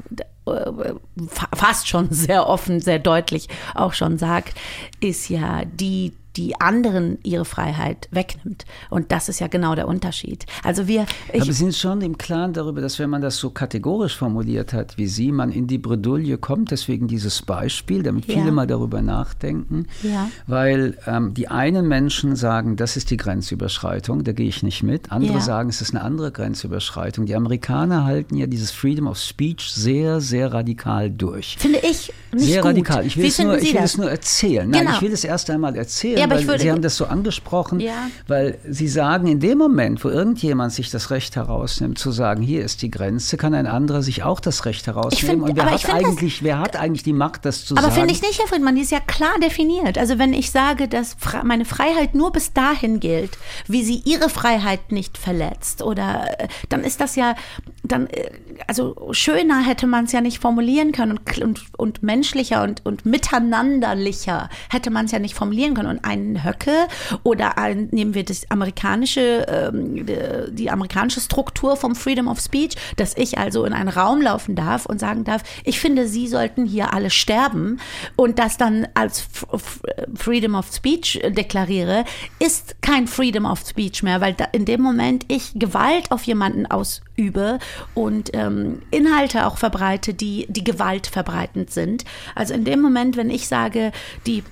S2: äh, fa- fast schon sehr offen, sehr deutlich auch schon sagt, ist ja die die anderen ihre Freiheit wegnimmt. Und das ist ja genau der Unterschied. Also wir,
S1: Aber sind schon im Klaren darüber, dass wenn man das so kategorisch formuliert hat wie Sie, man in die Bredouille kommt. Deswegen dieses Beispiel, damit
S2: Ja.
S1: viele mal darüber nachdenken.
S2: Ja.
S1: Weil ähm, die einen Menschen sagen, das ist die Grenzüberschreitung, da gehe ich nicht mit. Andere
S2: Ja.
S1: sagen, es ist eine andere Grenzüberschreitung. Die Amerikaner halten ja dieses Freedom of Speech sehr, sehr radikal durch.
S2: finde ich nicht
S1: Sehr
S2: gut.
S1: radikal. Ich will, es nur, ich will es nur erzählen. Nein,
S2: Genau.
S1: ich will es erst einmal erzählen,
S2: Ja, aber
S1: weil
S2: würde-
S1: Sie haben das so angesprochen,
S2: Ja.
S1: weil Sie sagen, in dem Moment, wo irgendjemand sich das Recht herausnimmt, zu sagen, hier ist die Grenze, kann ein anderer sich auch das Recht herausnehmen.
S2: find-
S1: Und wer
S2: aber
S1: hat,
S2: ich find das-
S1: eigentlich, wer hat eigentlich die Macht, das zu
S2: Aber
S1: sagen?
S2: finde ich nicht, Herr Friedmann, die ist ja klar definiert. Also wenn ich sage, dass meine Freiheit nur bis dahin gilt, wie sie ihre Freiheit nicht verletzt, oder äh, dann ist das ja, dann, äh, also schöner hätte man es ja nicht formulieren können und, und, und menschlicher und, und miteinanderlicher hätte man es ja nicht formulieren können. Und einen Höcke oder ein, nehmen wir das amerikanische, ähm, die, amerikanische Struktur vom Freedom of Speech, dass ich also in einen Raum laufen darf und sagen darf, ich finde, Sie sollten hier alle sterben und das dann als F Freedom of Speech deklariere, ist kein Freedom of Speech mehr, weil da in dem Moment ich Gewalt auf jemanden ausübe und ähm, Inhalte auch verbreite, die die Gewalt verbreitend sind. Also in dem Moment, wenn ich sage, die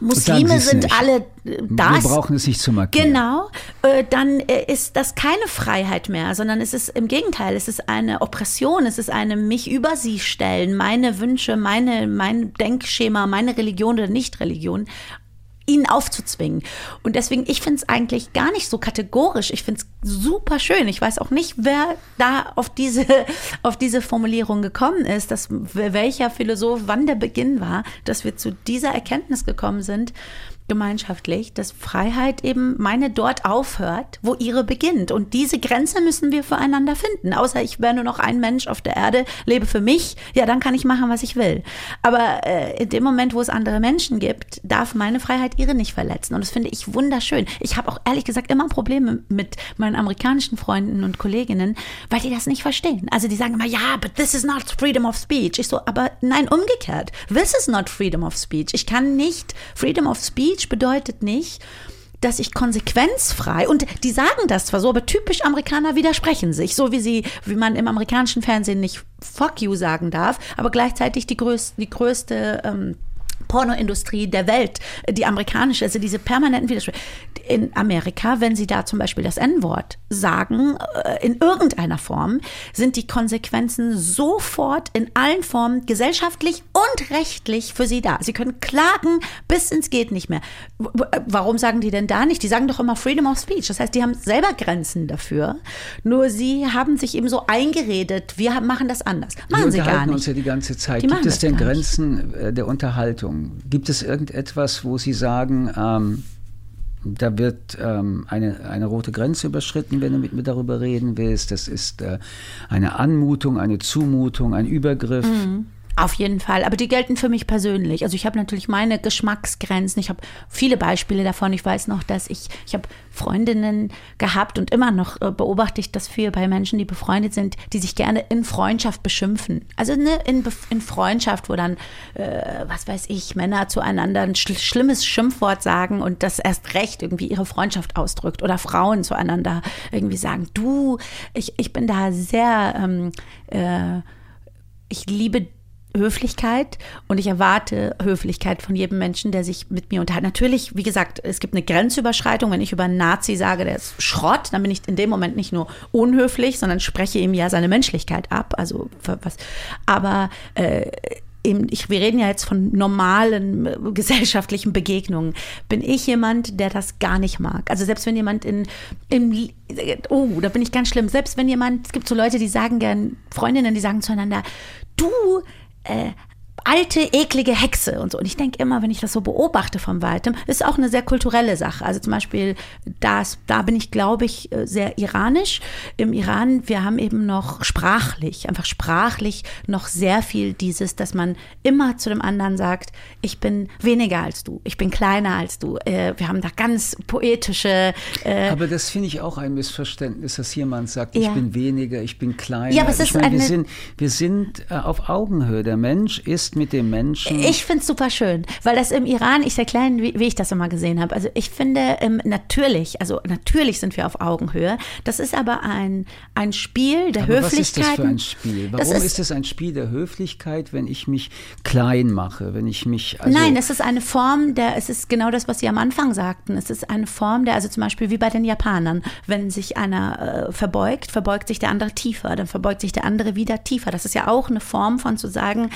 S2: Muslime sind alle äh, das.
S1: Wir brauchen es nicht zu markieren.
S2: Genau, äh, dann äh, ist das keine Freiheit mehr, sondern es ist im Gegenteil, es ist eine Oppression, es ist eine mich über sie stellen, meine Wünsche, meine, mein Denkschema, meine Religion oder Nicht-Religion ihnen aufzuzwingen. Und deswegen, ich finde es eigentlich gar nicht so kategorisch. Ich finde es super schön. Ich weiß auch nicht, wer da auf diese, auf diese Formulierung gekommen ist, dass welcher Philosoph, wann der Beginn war, dass wir zu dieser Erkenntnis gekommen sind, gemeinschaftlich, dass Freiheit eben meine dort aufhört, wo ihre beginnt. Und diese Grenze müssen wir füreinander finden. Außer ich wäre nur noch ein Mensch auf der Erde, lebe für mich, ja, dann kann ich machen, was ich will. Aber äh, in dem Moment, wo es andere Menschen gibt, darf meine Freiheit ihre nicht verletzen. Und das finde ich wunderschön. Ich habe auch ehrlich gesagt immer Probleme mit meinen amerikanischen Freunden und Kolleginnen, weil die das nicht verstehen. Also die sagen immer, ja, but this is not freedom of speech. Ich so, aber nein, umgekehrt. This is not freedom of speech. Ich kann nicht, freedom of speech bedeutet nicht, dass ich konsequenzfrei und die sagen das zwar so, aber typisch Amerikaner widersprechen sich, so wie sie, wie man im amerikanischen Fernsehen nicht fuck you sagen darf, aber gleichzeitig die größte, die größte ähm, Pornoindustrie der Welt, die amerikanische, also diese permanenten Widersprüche. In Amerika, wenn sie da zum Beispiel das N-Wort sagen, äh, in irgendeiner Form, sind die Konsequenzen sofort in allen Formen gesellschaftlich und rechtlich für sie da. Sie können klagen bis ins geht nicht mehr. Warum sagen die denn da nicht? Die sagen doch immer Freedom of Speech. Das heißt, die haben selber Grenzen dafür. Nur sie haben sich eben so eingeredet, wir machen das anders. Machen
S1: wir
S2: sie gar nicht.
S1: uns ja die ganze Zeit.
S2: Die
S1: Gibt es denn
S2: gar nicht.
S1: Grenzen äh, der Unterhaltung? Gibt es irgendetwas, wo Sie sagen, ähm, da wird ähm, eine, eine rote Grenze überschritten, wenn du mit mir darüber reden willst? Das ist äh, eine Anmutung, eine Zumutung, ein Übergriff.
S2: Mhm. Auf jeden Fall, aber die gelten für mich persönlich. Also ich habe natürlich meine Geschmacksgrenzen. Ich habe viele Beispiele davon. Ich weiß noch, dass ich, ich habe Freundinnen gehabt und immer noch äh, beobachte ich das viel bei Menschen, die befreundet sind, die sich gerne in Freundschaft beschimpfen. Also ne, in, in Freundschaft, wo dann, äh, was weiß ich, Männer zueinander ein schl schlimmes Schimpfwort sagen und das erst recht irgendwie ihre Freundschaft ausdrückt. Oder Frauen zueinander irgendwie sagen, du, ich, ich bin da sehr, ähm, äh, ich liebe Höflichkeit und ich erwarte Höflichkeit von jedem Menschen, der sich mit mir unterhält. Natürlich, wie gesagt, es gibt eine Grenzüberschreitung. Wenn ich über einen Nazi sage, der ist Schrott, dann bin ich in dem Moment nicht nur unhöflich, sondern spreche ihm ja seine Menschlichkeit ab. Also was. Aber äh, eben, ich, wir reden ja jetzt von normalen äh, gesellschaftlichen Begegnungen. Bin ich jemand, der das gar nicht mag? Also selbst wenn jemand in, in oh, da bin ich ganz schlimm. Selbst wenn jemand, es gibt so Leute, die sagen gern, Freundinnen, die sagen zueinander, du äh, alte, eklige Hexe und so. Und ich denke immer, wenn ich das so beobachte von weitem, ist auch eine sehr kulturelle Sache. Also zum Beispiel, das, da bin ich, glaube ich, äh, sehr iranisch. Im Iran, wir haben eben noch sprachlich, einfach sprachlich noch sehr viel dieses, dass man immer zu dem anderen sagt, ich bin weniger als du, ich bin kleiner als du. Äh, wir haben da ganz poetische.
S1: Äh aber das finde ich auch ein Missverständnis, dass jemand sagt, ich ja. bin weniger, ich bin kleiner.
S2: Ja, aber es ist
S1: ich
S2: eine,
S1: wir sind, wir sind auf Augenhöhe. Der Mensch ist mit dem Menschen.
S2: Ich finde es super schön, weil das im Iran, ich erkläre, wie, wie ich das immer gesehen habe. Also ich finde ähm, natürlich, also natürlich sind wir auf Augenhöhe. Das ist aber ein, ein Spiel der
S1: aber
S2: Höflichkeit.
S1: Was ist das für ein Spiel? Warum ist, ist es ein Spiel der Höflichkeit, wenn ich mich klein mache, wenn ich mich.
S2: Also Nein, es ist eine Form der, es ist genau das, was Sie am Anfang sagten. Es ist eine Form der, also zum Beispiel wie bei den Japanern, wenn sich einer äh, verbeugt, verbeugt sich der andere tiefer, dann verbeugt sich der andere wieder tiefer. Das ist ja auch eine Form von zu sagen,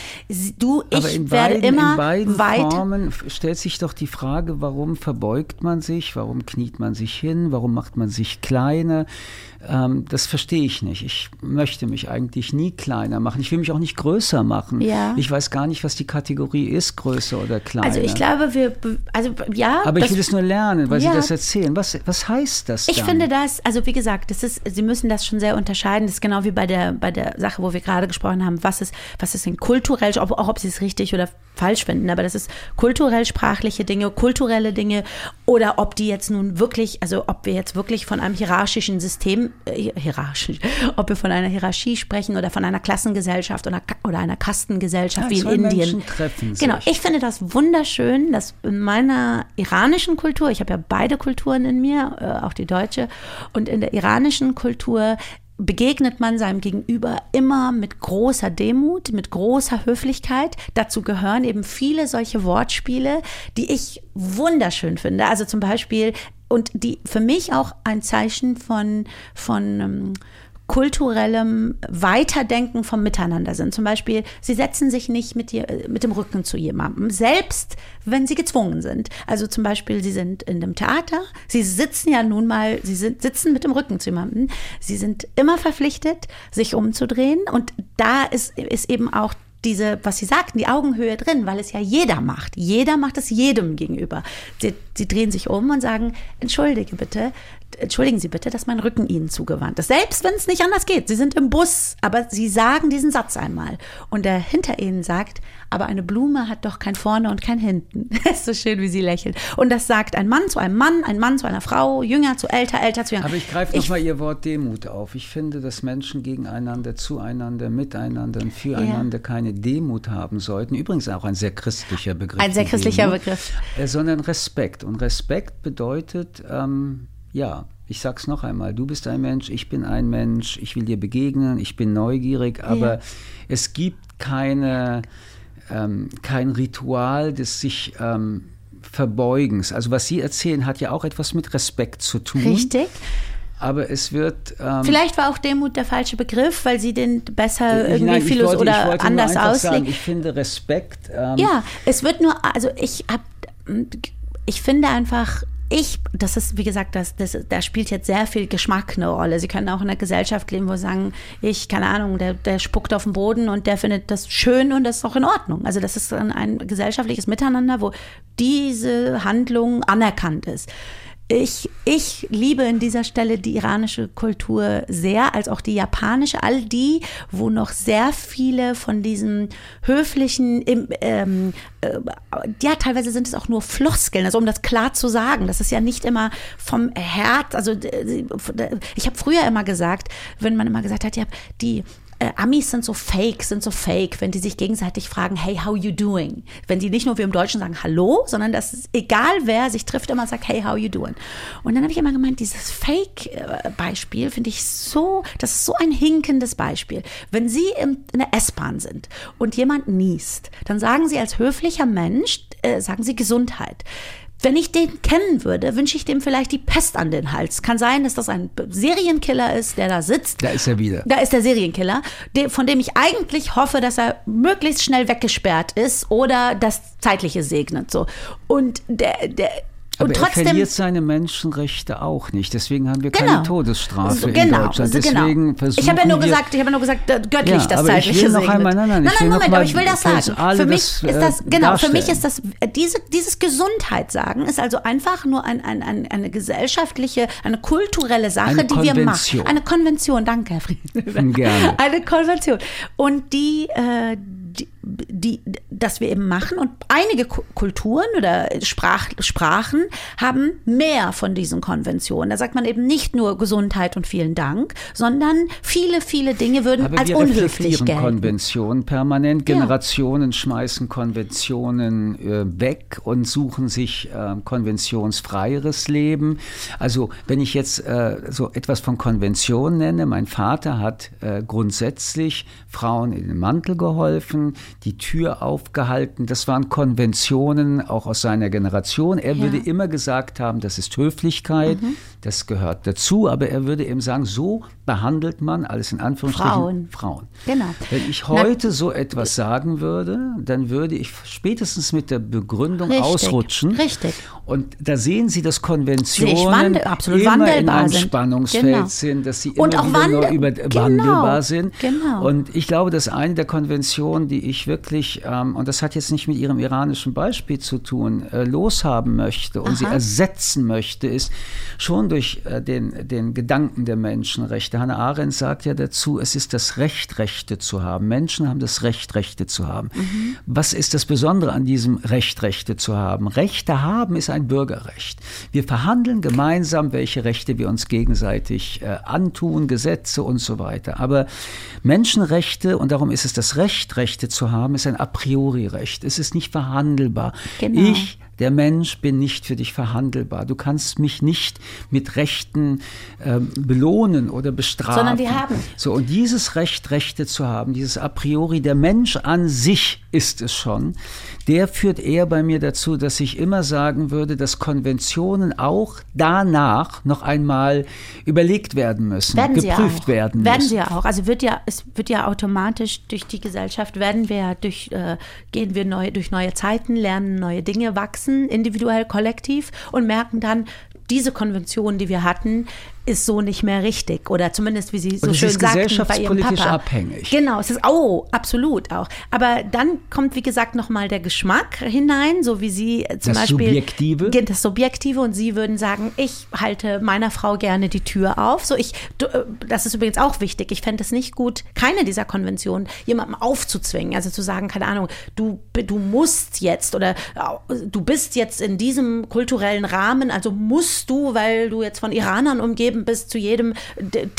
S2: du, ich
S1: aber in
S2: werde
S1: beiden,
S2: immer
S1: in beiden
S2: weiter.
S1: Formen stellt sich doch die Frage, warum verbeugt man sich, warum kniet man sich hin, warum macht man sich kleiner? Ähm, das verstehe ich nicht. Ich möchte mich eigentlich nie kleiner machen. Ich will mich auch nicht größer machen.
S2: Ja.
S1: Ich weiß gar nicht, was die Kategorie ist, größer oder kleiner.
S2: Also ich glaube, wir, also ja.
S1: Aber ich will es nur lernen, weil
S2: ja.
S1: Sie das erzählen. Was, was heißt das
S2: Ich
S1: dann?
S2: finde das, also wie gesagt, das ist, Sie müssen das schon sehr unterscheiden. Das ist genau wie bei der, bei der Sache, wo wir gerade gesprochen haben. Was ist, was ist denn kulturell, auch, auch ob Sie es richtig oder falsch finden, aber das ist kulturell sprachliche Dinge, kulturelle Dinge oder ob die jetzt nun wirklich, also ob wir jetzt wirklich von einem hierarchischen System, äh, hierarchisch, ob wir von einer Hierarchie sprechen oder von einer Klassengesellschaft oder, oder einer Kastengesellschaft
S1: ja,
S2: wie in Indien.
S1: Menschen treffen
S2: Genau,
S1: sich.
S2: ich finde das wunderschön, dass in meiner iranischen Kultur, ich habe ja beide Kulturen in mir, äh, auch die deutsche, und in der iranischen Kultur begegnet man seinem Gegenüber immer mit großer Demut, mit großer Höflichkeit. Dazu gehören eben viele solche Wortspiele, die ich wunderschön finde. Also zum Beispiel, und die für mich auch ein Zeichen von, von ähm, kulturellem Weiterdenken vom Miteinander sind. Zum Beispiel, sie setzen sich nicht mit, ihr, mit dem Rücken zu jemandem, selbst wenn sie gezwungen sind. Also zum Beispiel, sie sind in einem Theater, sie sitzen ja nun mal, sie sind, sitzen mit dem Rücken zu jemandem, sie sind immer verpflichtet, sich umzudrehen und da ist, ist eben auch diese, was Sie sagten, die Augenhöhe drin, weil es ja jeder macht. Jeder macht es jedem gegenüber. Sie, sie drehen sich um und sagen, entschuldige bitte, entschuldigen Sie bitte, dass mein Rücken Ihnen zugewandt ist. Selbst wenn es nicht anders geht. Sie sind im Bus, aber Sie sagen diesen Satz einmal. Und der hinter Ihnen sagt, aber eine Blume hat doch kein Vorne und kein Hinten. Das ist so schön, wie sie lächelt. Und das sagt ein Mann zu einem Mann, ein Mann zu einer Frau, Jünger zu älter, älter zu jünger.
S1: Aber ich greife nochmal Ihr Wort Demut auf. Ich finde, dass Menschen gegeneinander, zueinander, miteinander und füreinander ja. keine Demut haben sollten. Übrigens auch ein sehr christlicher Begriff.
S2: Ein sehr christlicher Demut, Begriff.
S1: Äh, sondern Respekt. Und Respekt bedeutet, ähm, ja, ich sag's noch einmal, du bist ein Mensch, ich bin ein Mensch, ich will dir begegnen, ich bin neugierig, aber ja. es gibt keine ähm, kein Ritual des sich ähm, Verbeugens. Also was Sie erzählen, hat ja auch etwas mit Respekt zu tun.
S2: Richtig.
S1: Aber es wird.
S2: Ähm, Vielleicht war auch Demut der falsche Begriff, weil Sie den besser irgendwie nein, philos wollte, oder anders auslegen.
S1: Ich finde Respekt.
S2: Ähm, ja, es wird nur, also ich habe, ich finde einfach, ich, das ist, wie gesagt, das, das, da spielt jetzt sehr viel Geschmack eine Rolle. Sie können auch in einer Gesellschaft leben, wo sie sagen, ich, keine Ahnung, der, der spuckt auf den Boden und der findet das schön und das ist auch in Ordnung. Also das ist ein, ein gesellschaftliches Miteinander, wo diese Handlung anerkannt ist. Ich, ich liebe in dieser Stelle die iranische Kultur sehr, als auch die japanische, all die, wo noch sehr viele von diesen höflichen, ähm, äh, ja, teilweise sind es auch nur Floskeln, also um das klar zu sagen. Das ist ja nicht immer vom Herz, also ich habe früher immer gesagt, wenn man immer gesagt hat, ja, die äh, Amis sind so fake, sind so fake, wenn die sich gegenseitig fragen, hey, how you doing? Wenn die nicht nur wie im Deutschen sagen Hallo, sondern dass es, egal wer sich trifft, immer sagt, hey, how you doing? Und dann habe ich immer gemeint, dieses Fake-Beispiel finde ich so, das ist so ein hinkendes Beispiel. Wenn Sie in der S-Bahn sind und jemand niest, dann sagen Sie als höflicher Mensch, äh, sagen Sie Gesundheit. Wenn ich den kennen würde, wünsche ich dem vielleicht die Pest an den Hals. Kann sein, dass das ein Serienkiller ist, der da sitzt.
S1: Da ist er wieder.
S2: Da ist der Serienkiller, von dem ich eigentlich hoffe, dass er möglichst schnell weggesperrt ist oder das Zeitliche segnet. So. Und der, der
S1: aber
S2: und
S1: trotzdem, er verliert seine Menschenrechte auch nicht. Deswegen haben wir keine
S2: Genau.
S1: Todesstrafe
S2: So,
S1: in
S2: genau,
S1: Deutschland.
S2: genau.
S1: Deswegen versuchen
S2: Ich habe ja nur gesagt, ich habe ja nur gesagt, äh, göttlich
S1: Ja,
S2: das zeitliche segnet.
S1: einmal- nein, nein,
S2: nein,
S1: noch
S2: Moment, aber ich will das sagen. Für mich
S1: das,
S2: ist
S1: äh,
S2: das, genau, für mich ist das, äh, diese, dieses Gesundheit sagen ist also einfach nur ein, ein, ein, eine gesellschaftliche, eine kulturelle Sache,
S1: Eine
S2: die wir machen. Eine Konvention, danke, Herr Frieden.
S1: Gerne.
S2: Eine Konvention. Und die, äh, die, die, dass wir eben machen. Und einige Ku- Kulturen oder Sprach, Sprachen haben mehr von diesen Konventionen. Da sagt man eben nicht nur Gesundheit und vielen Dank, sondern viele, viele Dinge würden
S1: Aber
S2: als
S1: wir
S2: unhöflich gelten.
S1: Konventionen permanent.
S2: Ja.
S1: Generationen schmeißen Konventionen äh, weg und suchen sich äh, konventionsfreieres Leben. Also wenn ich jetzt äh, so etwas von Konvention nenne, mein Vater hat äh, grundsätzlich Frauen in den Mantel geholfen, die Tür aufgehalten. Das waren Konventionen auch aus seiner Generation. Er
S2: Ja.
S1: würde immer gesagt haben, das ist Höflichkeit, das gehört dazu, aber er würde eben sagen, so behandelt man, alles in Anführungsstrichen,
S2: Frauen.
S1: Frauen.
S2: Genau.
S1: Wenn ich heute so etwas sagen würde, dann würde ich spätestens mit der Begründung
S2: Richtig,
S1: ausrutschen.
S2: richtig.
S1: Und da sehen Sie, dass Konventionen
S2: wandel- absolut
S1: immer in
S2: wandelbar
S1: einem
S2: sind.
S1: Spannungsfeld
S2: Genau.
S1: sind, dass sie
S2: Und
S1: immer
S2: auch
S1: wieder neu
S2: wandel-
S1: über,
S2: genau,
S1: wandelbar sind.
S2: genau.
S1: Und ich glaube, dass eine der Konventionen, die ich wirklich, ähm, und das hat jetzt nicht mit Ihrem iranischen Beispiel zu tun, äh, loshaben möchte und sie
S2: Aha.
S1: ersetzen möchte, ist schon durch äh, den, den Gedanken der Menschenrechte. Hannah Arendt sagt ja dazu, es ist das Recht, Rechte zu haben. Menschen haben das Recht, Rechte zu haben.
S2: Mhm.
S1: Was ist das Besondere an diesem Recht, Rechte zu haben? Rechte haben ist ein Bürgerrecht. Wir verhandeln gemeinsam, welche Rechte wir uns gegenseitig äh, antun, Gesetze und so weiter. Aber Menschenrechte, und darum ist es das Recht, Rechte zu haben, ist ein a priori Recht. Es ist nicht verhandelbar.
S2: Genau.
S1: Ich der Mensch bin nicht für dich verhandelbar. Du kannst mich nicht mit Rechten ähm, belohnen oder bestrafen.
S2: Sondern wir haben.
S1: So, und dieses Recht, Rechte zu haben, dieses a priori, der Mensch an sich ist es schon, der führt eher bei mir dazu, dass ich immer sagen würde, dass Konventionen auch danach noch einmal überlegt werden müssen,
S2: Werden sie
S1: geprüft werden
S2: Werden
S1: müssen.
S2: sie ja auch. Also wird ja, es wird ja automatisch durch die Gesellschaft werden wir ja durch, äh, gehen wir neu, durch neue Zeiten, lernen neue Dinge, wachsen individuell, kollektiv und merken dann, diese Konvention, die wir hatten, ist so nicht mehr richtig. Oder zumindest, wie Sie so
S1: Und
S2: schön
S1: ist
S2: sagten, bei Ihrem
S1: gesellschaftspolitisch
S2: Papa.
S1: abhängig.
S2: Genau, es ist, oh, absolut auch. Aber dann kommt, wie gesagt, nochmal der Geschmack hinein, so wie Sie äh, zum
S1: Das
S2: Beispiel.
S1: Subjektive?
S2: Das Subjektive und Sie würden sagen, ich halte meiner Frau gerne die Tür auf. So ich, äh, das ist übrigens auch wichtig. Ich fände es nicht gut, keine dieser Konventionen jemandem aufzuzwingen. Also zu sagen, keine Ahnung, du, du musst jetzt oder äh, du bist jetzt in diesem kulturellen Rahmen, also musst du, weil du jetzt von Iranern umgeben bist, zu jedem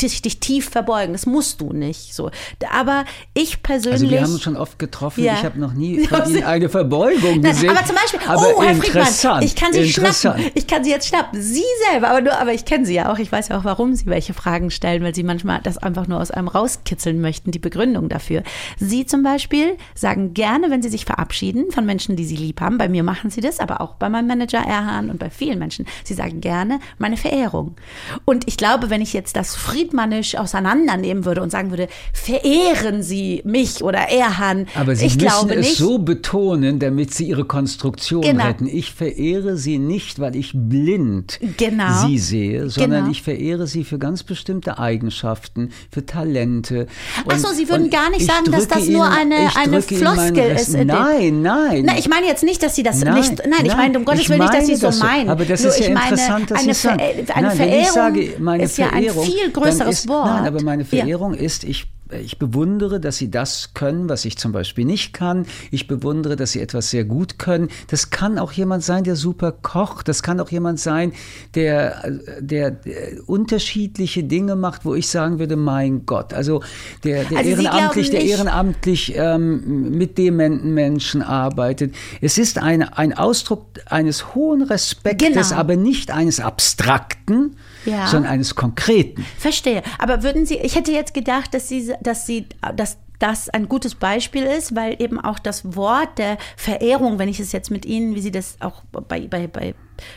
S2: dich, dich tief verbeugen. Das musst du nicht. So. Aber ich persönlich.
S1: Also wir haben uns schon oft getroffen.
S2: Ja.
S1: Ich habe noch nie von Ihnen eine Verbeugung
S2: Nein,
S1: gesehen.
S2: aber zum Beispiel,
S1: aber
S2: oh, Herr Friedmann, ich kann Sie schnappen. Ich kann Sie jetzt schnappen. Sie selber, aber nur, aber ich kenne Sie ja auch. Ich weiß ja auch, warum Sie welche Fragen stellen, weil Sie manchmal das einfach nur aus einem rauskitzeln möchten, die Begründung dafür. Sie zum Beispiel sagen gerne, wenn Sie sich verabschieden von Menschen, die Sie lieb haben. Bei mir machen Sie das, aber auch bei meinem Manager Erhan und bei vielen Menschen. Sie sagen gerne meine Verehrung. Und ich glaube, wenn ich jetzt das friedmannisch auseinandernehmen würde und sagen würde, verehren Sie mich oder Erhan,
S1: Aber Sie
S2: ich
S1: müssen es
S2: nicht.
S1: so betonen, damit Sie Ihre Konstruktion
S2: Genau.
S1: retten. Ich verehre Sie nicht, weil ich blind
S2: Genau.
S1: Sie sehe, sondern
S2: Genau.
S1: ich verehre Sie für ganz bestimmte Eigenschaften, für Talente.
S2: Ach so,
S1: Und-
S2: Sie würden gar nicht
S1: ich
S2: sagen, dass das nur
S1: Ihnen-
S2: eine-
S1: ich
S2: eine Floskel ist
S1: Nein, nein.
S2: Na, ich meine jetzt nicht, dass Sie das
S1: Nein,
S2: nicht. Nein, ich
S1: nein,
S2: meine um Gottes
S1: ich
S2: Willen nicht, dass Sie
S1: meine
S2: so meinen.
S1: Aber das
S2: Nur
S1: ist ja
S2: ich meine,
S1: interessant, dass
S2: eine,
S1: Sie sagen.
S2: Ver eine
S1: nein,
S2: Verehrung
S1: wenn ich sage, meine
S2: ist ja
S1: Verehrung,
S2: ein viel größeres
S1: ist,
S2: Wort.
S1: Nein, aber meine
S2: Ja.
S1: Verehrung ist, ich ich bewundere, dass sie das können, was ich zum Beispiel nicht kann. Ich bewundere, dass sie etwas sehr gut können. Das kann auch jemand sein, der super kocht. Das kann auch jemand sein, der, der, der unterschiedliche Dinge macht, wo ich sagen würde, mein Gott. Also der, der
S2: Also
S1: ehrenamtlich, der ehrenamtlich ähm, mit dementen Menschen arbeitet. Es ist eine, ein Ausdruck eines hohen Respektes,
S2: Genau.
S1: aber nicht eines abstrakten,
S2: Ja.
S1: sondern eines konkreten.
S2: Verstehe. Aber würden Sie, ich hätte jetzt gedacht, dass Sie, dass Sie, dass das ein gutes Beispiel ist, weil eben auch das Wort der Verehrung, wenn ich es jetzt mit Ihnen, wie Sie das auch bei, bei, bei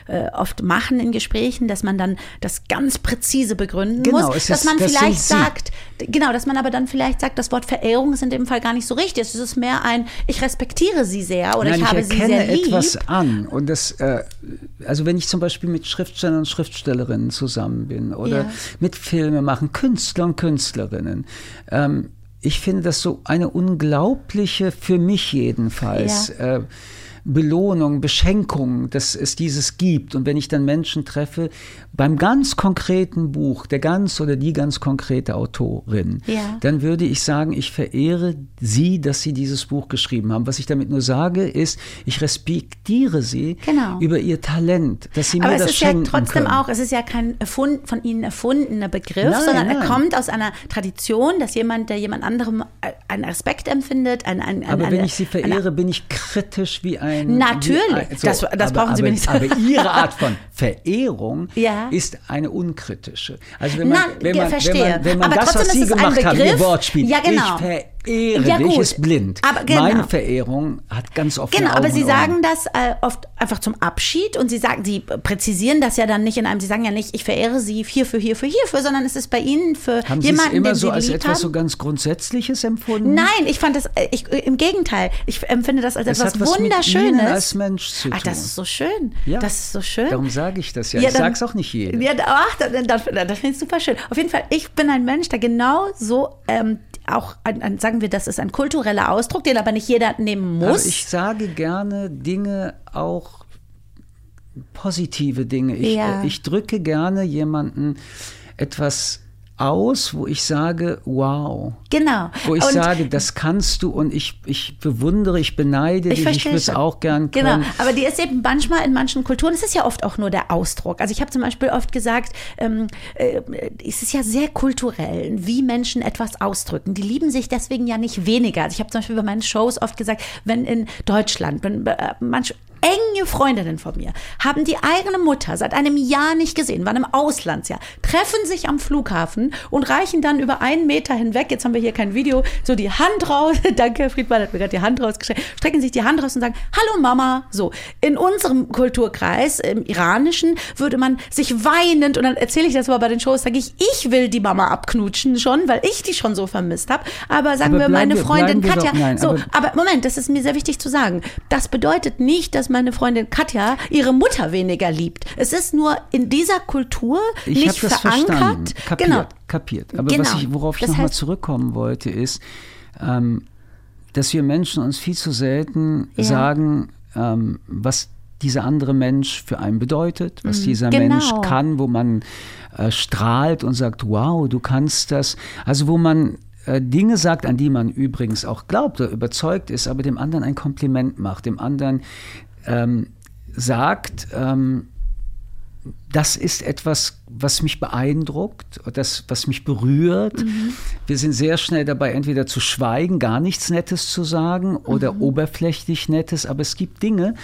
S2: äh, oft machen in Gesprächen, dass man dann das ganz präzise begründen
S1: Genau,
S2: muss, dass
S1: ist-
S2: man
S1: das
S2: vielleicht sagt, genau, dass man aber dann vielleicht sagt, das Wort Verehrung ist in dem Fall gar nicht so richtig. Es ist mehr ein, ich respektiere Sie sehr oder
S1: Nein,
S2: ich habe
S1: ich
S2: Sie sehr lieb.
S1: etwas an. Und das, äh, also wenn ich zum Beispiel mit Schriftstellern und Schriftstellerinnen zusammen bin oder
S2: Ja.
S1: mit Filme machen, Künstler und Künstlerinnen, ähm, ich finde das so eine unglaubliche, für mich jedenfalls, äh, Belohnung, Beschenkung, dass es dieses gibt. Und wenn ich dann Menschen treffe, beim ganz konkreten Buch, der ganz oder die ganz konkrete Autorin,
S2: Ja.
S1: dann würde ich sagen, ich verehre sie, dass sie dieses Buch geschrieben haben. Was ich damit nur sage, ist, ich respektiere sie
S2: Genau.
S1: über ihr Talent, dass sie
S2: Aber
S1: mir
S2: es
S1: das
S2: ist ja
S1: schenken
S2: trotzdem
S1: können.
S2: auch, es ist ja kein erfund, von Ihnen erfundener Begriff,
S1: Nein,
S2: sondern er
S1: nein.
S2: kommt aus einer Tradition, dass jemand, der jemand anderem äh, einen Respekt empfindet, ein, ein, ein,
S1: Aber wenn
S2: eine-
S1: ich sie
S2: eine-
S1: verehre, bin ich kritisch wie ein.
S2: Natürlich.
S1: Wie ein,
S2: Das- das brauchen Sie
S1: aber,
S2: mir nicht
S1: aber,
S2: sagen.
S1: aber Ihre Art von Verehrung
S2: Ja.
S1: Ist eine unkritische. Also wenn man,
S2: Nein,
S1: wenn man,
S2: verstehe.
S1: wenn man, wenn man das, was Sie gemacht haben, Ihr. Wortspiel,
S2: Ja, genau.
S1: ich verehre
S2: Ja,
S1: dich,
S2: gut.
S1: ist blind.
S2: Aber genau.
S1: Meine Verehrung hat ganz offen
S2: Genau,
S1: Augen
S2: aber Sie sagen das äh, oft einfach zum Abschied und Sie sagen, Sie präzisieren das ja dann nicht in einem, Sie sagen ja nicht, ich verehre Sie hierfür, hierfür, hierfür, sondern es ist bei Ihnen für
S1: Haben Sie es
S2: jemanden,
S1: immer so
S2: Sie
S1: als etwas
S2: haben.
S1: so ganz Grundsätzliches empfunden?
S2: Nein, ich fand das, äh, ich, äh, im Gegenteil, ich empfinde das als
S1: Es
S2: etwas
S1: hat was mit
S2: Wunderschönes.
S1: Als Mensch zu
S2: Ach, das
S1: tun.
S2: ist so schön.
S1: Ja.
S2: Das ist so schön.
S1: Darum sage ich das ja.
S2: Ja,
S1: ich sage es auch nicht jedem.
S2: Ja, ach, das, das, das finde ich super schön. Auf jeden Fall, ich bin ein Mensch, der genau so ähm, auch, ein, ein, sagen wir, das ist ein kultureller Ausdruck, den aber nicht jeder nehmen
S1: Aber
S2: muss.
S1: ich sage gerne Dinge auch positive Dinge. Ich,
S2: Ja.
S1: äh, ich drücke gerne jemanden etwas aus, wo ich sage, wow.
S2: genau.
S1: Wo ich
S2: Und-
S1: sage, das kannst du und ich, ich bewundere, ich beneide dich, ich würde es auch gern
S2: Genau,
S1: können.
S2: aber die ist eben manchmal in manchen Kulturen, es ist ja oft auch nur der Ausdruck. Also ich habe zum Beispiel oft gesagt, ähm, äh, es ist ja sehr kulturell, wie Menschen etwas ausdrücken. Die lieben sich deswegen ja nicht weniger. Also ich habe zum Beispiel bei meinen Shows oft gesagt, wenn in Deutschland, wenn äh, manche enge Freundinnen von mir haben die eigene Mutter seit einem Jahr nicht gesehen, waren im Auslandsjahr, treffen sich am Flughafen und reichen dann über einen Meter hinweg, jetzt haben wir hier kein Video, so die Hand raus, danke, Friedmann hat mir gerade die Hand rausgestreckt, strecken sich die Hand raus und sagen, hallo Mama, so. In unserem Kulturkreis, im iranischen, würde man sich weinend, und dann erzähle ich das aber bei den Shows, sage ich, ich will die Mama abknutschen schon, weil ich die schon so vermisst habe, aber sagen
S1: Aber
S2: wir, meine
S1: wir-
S2: Freundin
S1: wir
S2: Katja,
S1: doch- nein,
S2: so,
S1: aber-
S2: aber Moment, das ist mir sehr wichtig zu sagen. Das bedeutet nicht, dass meine Freundin Katja ihre Mutter weniger liebt. Es ist nur in dieser Kultur
S1: Ich
S2: nicht
S1: habe das
S2: verankert.
S1: verstanden, kapiert,
S2: Genau.
S1: kapiert. Aber
S2: Genau.
S1: was ich, worauf ich
S2: Das
S1: nochmal zurückkommen wollte, ist, ähm, dass wir Menschen uns viel zu selten
S2: Ja.
S1: sagen, ähm, was dieser andere Mensch für einen bedeutet, was dieser
S2: genau.
S1: Mensch kann, wo man äh, strahlt und sagt, wow, du kannst das. Also wo man äh, Dinge sagt, an die man übrigens auch glaubt oder überzeugt ist, aber dem anderen ein Kompliment macht, dem anderen ähm, sagt, ähm, das ist etwas, was mich beeindruckt, das, was mich berührt. Wir sind sehr schnell dabei, entweder zu schweigen, gar nichts Nettes zu sagen oder oberflächlich Nettes, aber es gibt Dinge,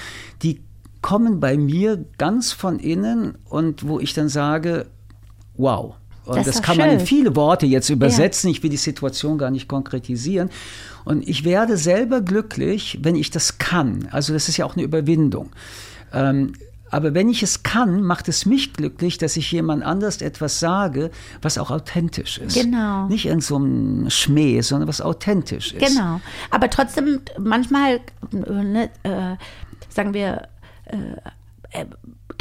S1: die kommen bei mir ganz von innen und wo ich dann sage, wow. Und
S2: Das
S1: das, kann man in
S2: schön.
S1: viele Worte jetzt übersetzen. Ich will die Situation gar nicht konkretisieren. Und ich werde selber glücklich, wenn ich das kann. Also das ist ja auch eine Überwindung. Ähm, aber wenn ich es kann, macht es mich glücklich, dass ich jemand anders etwas sage, was auch authentisch ist.
S2: Genau.
S1: Nicht irgend so ein Schmäh, sondern was authentisch ist.
S2: Genau. Aber trotzdem, manchmal, äh, ne, äh, sagen wir, äh, äh,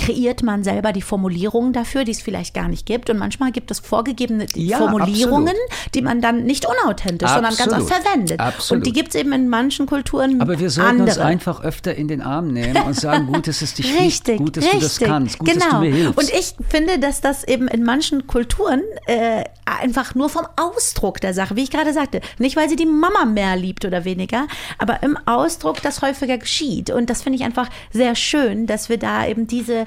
S2: kreiert man selber die Formulierungen dafür, die es vielleicht gar nicht gibt. Und manchmal gibt es vorgegebene
S1: Ja,
S2: Formulierungen,
S1: absolut.
S2: die man dann nicht unauthentisch, sondern ganz
S1: Absolut.
S2: oft verwendet.
S1: Absolut.
S2: Und die gibt es eben in manchen Kulturen
S1: Aber wir sollten
S2: andere.
S1: uns einfach öfter in den Arm nehmen und sagen, gut, dass es dich
S2: Richtig,
S1: gut, dass
S2: richtig.
S1: du das kannst, gut,
S2: genau.
S1: dass du mir hilfst.
S2: Und ich finde, dass das eben in manchen Kulturen äh, einfach nur vom Ausdruck der Sache, wie ich gerade sagte, nicht weil sie die Mama mehr liebt oder weniger, aber im Ausdruck das häufiger geschieht. Und das finde ich einfach sehr schön, dass wir da eben diese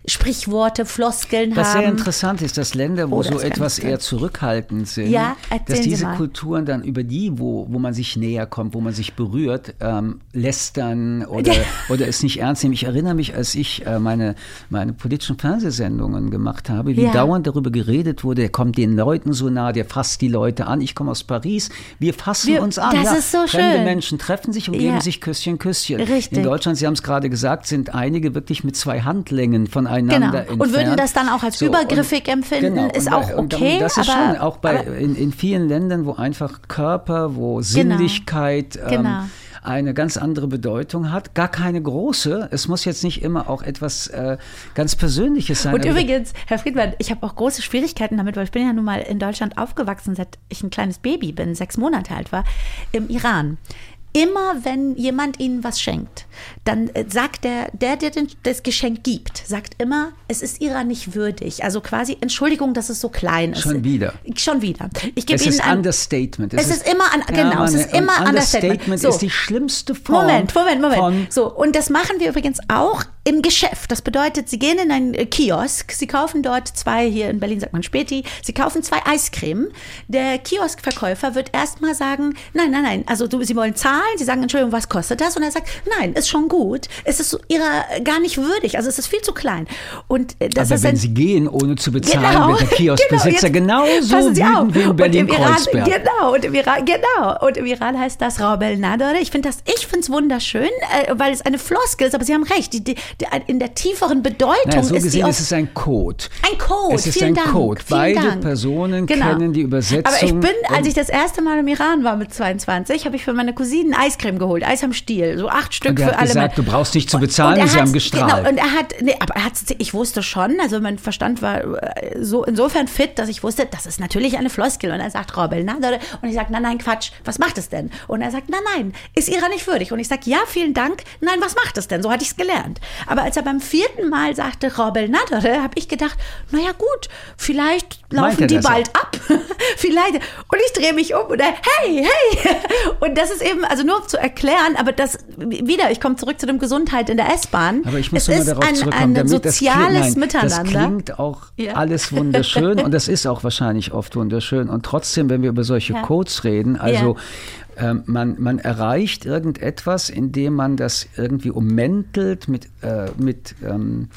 S2: Sprichworte, Floskeln
S1: Was sehr
S2: haben.
S1: interessant ist, dass Länder, wo
S2: Oh, das
S1: so etwas eher zurückhaltend sind,
S2: Ja,
S1: dass diese. Kulturen dann über die, wo, wo man sich näher kommt, wo man sich berührt, ähm, lästern oder, oder es nicht ernst nehmen. Ich erinnere mich, als ich äh, meine, meine politischen Fernsehsendungen gemacht habe, wie
S2: Ja.
S1: dauernd darüber geredet wurde, der kommt den Leuten so nah, der fasst die Leute an. Ich komme aus Paris, wir fassen
S2: Wir-
S1: uns an.
S2: das
S1: ja,
S2: ist so
S1: Fremde
S2: schön.
S1: Menschen treffen sich und
S2: Ja.
S1: geben sich Küsschen, Küsschen.
S2: Richtig.
S1: In Deutschland, Sie haben es gerade gesagt, sind einige wirklich mit zwei Handlängen voneinander
S2: Genau. Und würden das dann auch als
S1: So,
S2: übergriffig empfinden,
S1: Genau,
S2: ist
S1: und,
S2: auch
S1: und
S2: okay.
S1: Das ist
S2: aber,
S1: schon auch bei,
S2: aber,
S1: in, in vielen Ländern, wo einfach Körper, wo Sinnlichkeit ähm,
S2: Genau.
S1: eine ganz andere Bedeutung hat. Gar keine große. Es muss jetzt nicht immer auch etwas äh, ganz Persönliches sein.
S2: Und
S1: aber-
S2: übrigens, Herr Friedmann, ich habe auch große Schwierigkeiten damit, weil ich bin ja nun mal in Deutschland aufgewachsen, seit ich ein kleines Baby bin, sechs Monate alt war, im Iran. Immer wenn jemand ihnen was schenkt, dann äh, sagt der, der, der den, das Geschenk gibt, sagt immer, es ist ihrer nicht würdig. Also quasi Entschuldigung, dass es so klein ist.
S1: Schon wieder.
S2: Schon wieder. Ich gebe
S1: es
S2: Ihnen
S1: ist
S2: ein,
S1: Understatement.
S2: Es ist immer an- genau, es
S1: Mann,
S2: ist immer
S1: und
S2: Understatement.
S1: Understatement
S2: So.
S1: ist die schlimmste Form
S2: Moment, Moment, Moment. so, und das machen wir übrigens auch im Geschäft. Das bedeutet, Sie gehen in einen äh, Kiosk, Sie kaufen dort zwei, hier in Berlin sagt man Späti, Sie kaufen zwei Eiscreme. Der Kioskverkäufer wird erstmal sagen, nein, nein, nein, also Sie wollen zahlen, Sie sagen, Entschuldigung, was kostet das? Und er sagt, nein, ist schon gut. Es ist ihrer äh, gar nicht würdig, also es ist viel zu klein. Und äh, das
S1: Aber
S2: ist
S1: wenn
S2: ein,
S1: Sie gehen, ohne zu bezahlen,
S2: Genau,
S1: wird der Kioskbesitzer
S2: genau,
S1: genauso wütend wie in
S2: Und im Iran,
S1: Berlin-Kreuzberg.
S2: genau, und im Iran, genau. Und im Iran heißt das Raubel Nadore. Ich finde das, ich finde es wunderschön, weil es eine Floskel ist, aber Sie haben recht, die, die, in der tieferen Bedeutung
S1: Naja, so
S2: ist
S1: gesehen
S2: die
S1: ist es ein Code.
S2: ein Code.
S1: Es ist
S2: Vielen
S1: ein
S2: Dank.
S1: Code. Beide
S2: Dank.
S1: Personen
S2: Genau.
S1: kennen die Übersetzung.
S2: Aber ich bin, als ich das erste Mal im Iran war mit 22, habe ich für meine Cousinen Eiscreme geholt, Eis am Stiel, so acht Stück
S1: Und er
S2: für
S1: hat
S2: alle.
S1: gesagt, du brauchst nicht zu bezahlen, und sie haben gestrahlt.
S2: Genau, und er hat, nee, aber er hat, ich wusste schon, also mein Verstand war äh, so insofern fit, dass ich wusste, das ist natürlich eine Floskel. Und er sagt, Robel, na, und ich sage, nein, nein, Quatsch, was macht es denn? Und er sagt, nein, nein, ist ihrer nicht würdig. Und ich sage, ja, vielen Dank, nein, was macht es denn? So hatte ich es gelernt. Aber als er beim vierten Mal sagte, Robel Nadere, habe ich gedacht, naja gut, vielleicht laufen die
S1: das
S2: bald ab. vielleicht. Und ich drehe mich um und er, hey, hey. Und das ist eben, also nur zu erklären, aber das, wieder, ich komme zurück zu dem Gesundheit in der S-Bahn.
S1: Aber ich muss
S2: es
S1: nochmal
S2: ist
S1: darauf
S2: ein,
S1: zurückkommen,
S2: ein
S1: das klingt,
S2: soziales
S1: nein,
S2: Miteinander.
S1: Das klingt auch
S2: Ja.
S1: alles wunderschön und das ist auch wahrscheinlich oft wunderschön. Und trotzdem, wenn wir über solche
S2: Ja.
S1: Codes reden, also ähm, man, man erreicht irgendetwas, indem man das irgendwie ummäntelt mit, äh, mit ähm,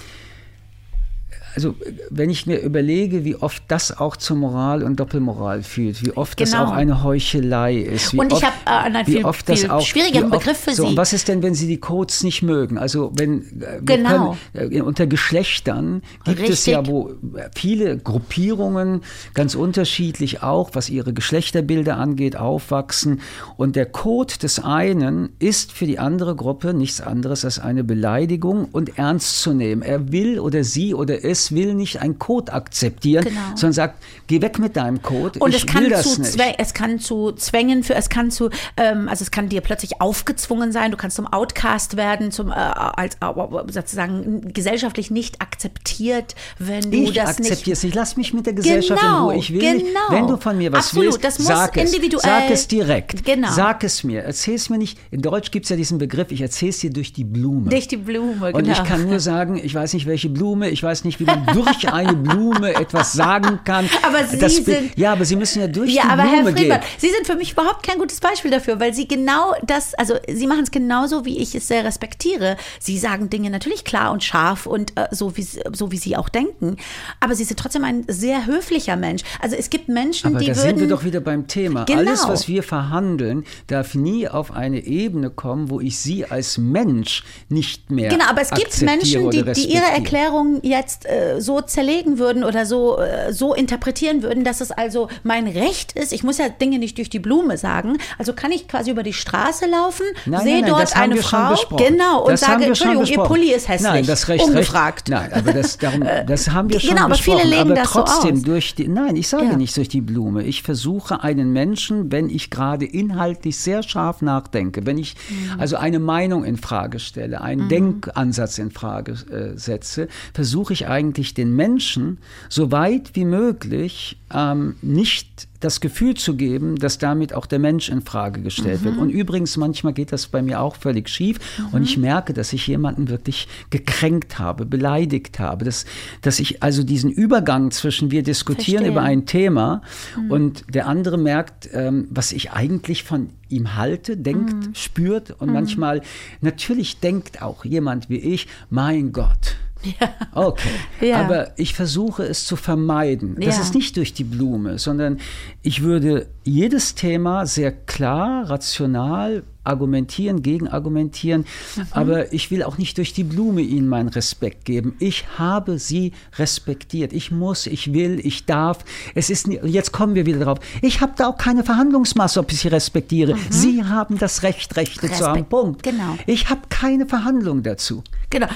S1: also wenn ich mir überlege, wie oft das auch zur Moral und Doppelmoral führt, wie oft das
S2: Genau.
S1: auch eine Heuchelei ist. Wie
S2: Und ich
S1: oft,
S2: hab, äh, einen viel-
S1: oft das
S2: viel
S1: auch,
S2: schwierigeren
S1: wie oft-
S2: Begriff für
S1: so,
S2: Sie.
S1: Und was ist denn, wenn Sie die Codes nicht mögen? Also wenn äh,
S2: Genau.
S1: können, äh, unter Geschlechtern gibt es ja
S2: Richtig.
S1: wo viele Gruppierungen ganz unterschiedlich auch, was ihre Geschlechterbilder angeht, aufwachsen. Und der Code des einen ist für die andere Gruppe nichts anderes als eine Beleidigung und ernst zu nehmen. Er will oder sie oder es will nicht einen Code akzeptieren,
S2: Genau.
S1: sondern sagt, geh weg mit deinem Code.
S2: Und
S1: ich
S2: es kann,
S1: will das
S2: zu
S1: nicht.
S2: Es kann zu Zwängen für, es kann zu, ähm, also es kann dir plötzlich aufgezwungen sein, du kannst zum Outcast werden, zum, äh, als sozusagen gesellschaftlich nicht akzeptiert, wenn du
S1: Ich
S2: das nicht.
S1: akzeptiere es nicht. Lass mich mit der Gesellschaft
S2: Genau,
S1: in Ruhe. Ich will nicht.
S2: genau.
S1: Wenn du von mir was
S2: Absolut,
S1: willst,
S2: das muss
S1: sag es.
S2: individuell-
S1: Sag es direkt.
S2: Genau.
S1: Sag es mir. Erzähl es mir nicht. In Deutsch gibt es ja diesen Begriff, ich erzähle es dir durch die Blume.
S2: Durch die Blume, genau.
S1: Und ich kann nur sagen, ich weiß nicht, welche Blume, ich weiß nicht, wie man durch eine Blume etwas sagen kann.
S2: Aber Sie
S1: Das
S2: sind-
S1: Ja, aber Sie müssen ja durch
S2: Ja,
S1: die
S2: aber
S1: Blume
S2: Herr Friedmann,
S1: gehen.
S2: Sie sind für mich überhaupt kein gutes Beispiel dafür, weil Sie genau das, also Sie machen es genauso, wie ich es sehr respektiere. Sie sagen Dinge natürlich klar und scharf und äh, so, wie, so wie Sie auch denken, aber Sie sind trotzdem ein sehr höflicher Mensch. Also es gibt Menschen,
S1: Aber
S2: die
S1: da
S2: würden...
S1: sind wir doch wieder beim Thema.
S2: Genau.
S1: Alles, was wir verhandeln, darf nie auf eine Ebene kommen, wo ich Sie als Mensch nicht mehr
S2: Genau, aber es gibt Menschen, die, die ihre. Erklärung jetzt äh, äh, so zerlegen würden oder so, äh, so interpretieren würden, dass es also mein Recht ist. Ich muss ja Dinge nicht durch die Blume sagen. Also kann ich quasi über die Straße laufen, sehe dort eine Frau, genau, und
S1: das
S2: sage, Entschuldigung, ihr Pulli ist hässlich.
S1: Nein, das Recht,
S2: ungefragt.
S1: Recht, nein, aber das, darum, das haben wir schon
S2: Genau, aber
S1: besprochen.
S2: viele legen
S1: aber
S2: das so
S1: trotzdem
S2: aus.
S1: durch die, nein, ich sage
S2: Ja.
S1: nicht durch die Blume. Ich versuche einen Menschen, wenn ich gerade inhaltlich sehr scharf nachdenke, wenn ich
S2: Mhm.
S1: also eine Meinung in Frage stelle, einen Denkansatz in Frage äh, setze, versuche ich eigentlich den Menschen so weit wie möglich ähm, nicht das Gefühl zu geben, dass damit auch der Mensch in Frage gestellt
S2: Mhm.
S1: wird. Und übrigens, manchmal geht das bei mir auch völlig schief und ich merke, dass ich jemanden wirklich gekränkt habe, beleidigt habe, dass, dass ich also diesen Übergang zwischen wir diskutieren
S2: Verstehe.
S1: über ein Thema und der andere merkt, ähm, was ich eigentlich von ihm halte, denkt, spürt und manchmal natürlich denkt auch jemand wie ich, mein Gott. Okay,
S2: Ja.
S1: aber ich versuche es zu vermeiden. Das
S2: Ja.
S1: ist nicht durch die Blume, sondern ich würde jedes Thema sehr klar, rational argumentieren, gegenargumentieren,
S2: Mhm.
S1: aber ich will auch nicht durch die Blume ihnen meinen Respekt geben. Ich habe sie respektiert. Ich muss, ich will, ich darf. Es ist jetzt kommen wir wieder drauf. Ich habe da auch keine Verhandlungsmasse, ob ich sie respektiere. Sie haben das Recht, Rechte zu haben.
S2: Mhm. Respekt,
S1: Punkt.
S2: genau.
S1: Ich habe keine Verhandlung dazu.
S2: Genau.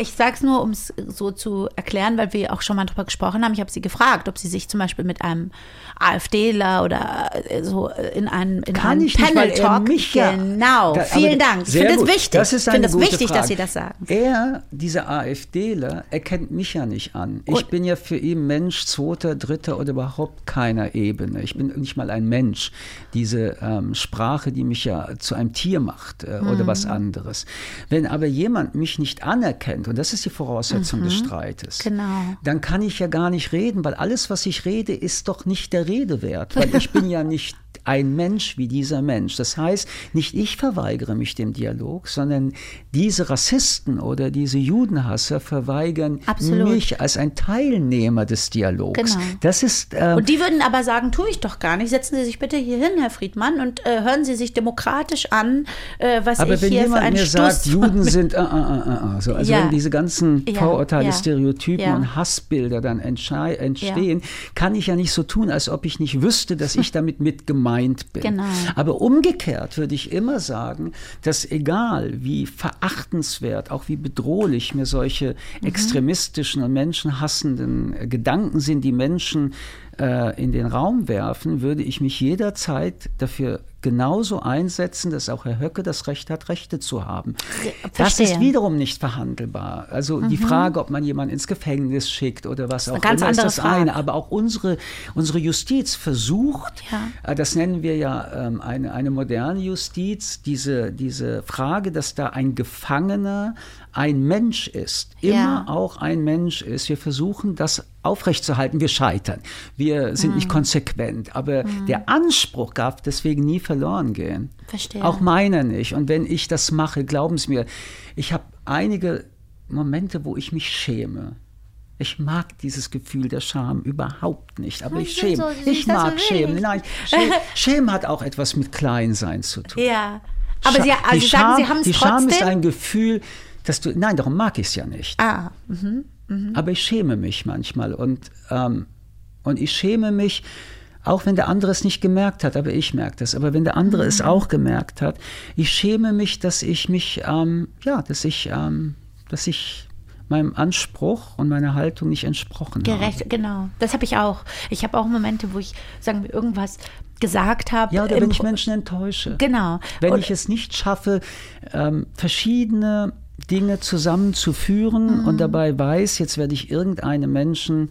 S2: Ich sage es nur, um es so zu erklären, weil wir auch schon mal drüber gesprochen haben. Ich habe sie gefragt, ob sie sich zum Beispiel mit einem AfDler oder äh, so in einem, in
S1: Kann
S2: einem
S1: ich nicht,
S2: Panel
S1: er
S2: Talk.
S1: mich
S2: genau.
S1: Da-
S2: Vielen Dank. Ich finde es wichtig.
S1: Das ist
S2: ich
S1: eine
S2: finde es
S1: gute
S2: wichtig,
S1: Frage.
S2: dass Sie das sagen.
S1: Er, dieser AfDler, erkennt mich ja nicht an. Ich
S2: Und-
S1: bin ja für ihn Mensch zweiter, dritter oder überhaupt keiner Ebene. Ich bin nicht mal ein Mensch. Diese ähm, Sprache, die mich ja zu einem Tier macht äh, oder was
S2: Mhm.
S1: anderes. Wenn aber jemand mich nicht anerkennt, und das ist die Voraussetzung des Streites,
S2: Genau.
S1: dann kann ich ja gar nicht reden, weil alles, was ich rede, ist doch nicht der Rede wert, weil ich bin ja nicht ein Mensch wie dieser Mensch. Das heißt, nicht ich verweigere mich dem Dialog, sondern diese Rassisten oder diese Judenhasser verweigern
S2: Absolut.
S1: mich als ein Teilnehmer des Dialogs.
S2: Genau.
S1: Das ist ähm,
S2: Und die würden aber sagen, tue ich doch gar nicht. Setzen Sie sich bitte hier hin, Herr Friedmann, und äh, hören Sie sich demokratisch an, äh, was
S1: aber
S2: ich
S1: wenn
S2: hier für
S1: jemand
S2: einen
S1: mir
S2: Stuss
S1: sagt, Juden sind, äh, äh, äh, äh, so, also
S2: Ja.
S1: wenn diese ganzen
S2: Ja,
S1: Vorurteile,
S2: ja,
S1: Stereotypen und Hassbilder dann entstehen, kann ich ja nicht so tun, als ob ich nicht wüsste, dass ich damit mit gemeint bin.
S2: Genau.
S1: Aber umgekehrt würde ich immer sagen, dass egal wie verachtenswert, auch wie bedrohlich mir solche
S2: Mhm.
S1: extremistischen und menschenhassenden äh, Gedanken sind, die Menschen äh, in den Raum werfen, würde ich mich jederzeit dafür genauso einsetzen, dass auch Herr Höcke das Recht hat, Rechte zu haben. Das
S2: verstehe.
S1: ist wiederum nicht verhandelbar. Also die Frage, ob man jemanden ins Gefängnis schickt oder was auch
S2: ganz
S1: immer, ist das
S2: Frage.
S1: eine. Aber auch unsere, unsere Justiz versucht,
S2: Ja.
S1: äh, das nennen wir ja ähm, eine, eine moderne Justiz, diese, diese Frage, dass da ein Gefangener ein Mensch ist, immer
S2: Ja.
S1: auch ein Mensch ist. Wir versuchen das aufrechtzuerhalten. Wir scheitern. Wir sind
S2: Hm.
S1: nicht konsequent. Aber der Anspruch darf deswegen nie verloren gehen.
S2: Verstehe.
S1: Auch meiner nicht. Und wenn ich das mache, glauben Sie mir, ich habe einige Momente, wo ich mich schäme. Ich mag dieses Gefühl der Scham überhaupt nicht, aber ich
S2: sind
S1: schäme.
S2: so
S1: ich mag Schämen.
S2: ich.
S1: Nein, Schämen, Schämen hat auch etwas mit Kleinsein zu tun.
S2: Ja. Aber
S1: Scha-
S2: Sie, also Sie sagen, Sie haben es
S1: Die Scham ist
S2: trotzdem.
S1: ein Gefühl, dass du. Nein, darum mag ich es ja nicht.
S2: ah,
S1: Aber ich schäme mich manchmal und, ähm, und ich schäme mich, auch wenn der andere es nicht gemerkt hat, aber ich merke das. Aber wenn der andere
S2: Mhm.
S1: es auch gemerkt hat, ich schäme mich, dass ich mich, ähm, ja, dass ich, ähm, dass ich meinem Anspruch und meiner Haltung nicht entsprochen habe.
S2: Gerecht, genau. Das habe ich auch. Ich habe auch Momente, wo ich, sagen wir, irgendwas gesagt habe.
S1: Ja, oder wenn ich Menschen enttäusche.
S2: Genau.
S1: Wenn
S2: Und-
S1: ich es nicht schaffe, ähm, verschiedene Dinge zusammenzuführen
S2: Mhm.
S1: und dabei weiß, jetzt werde ich irgendeinem Menschen,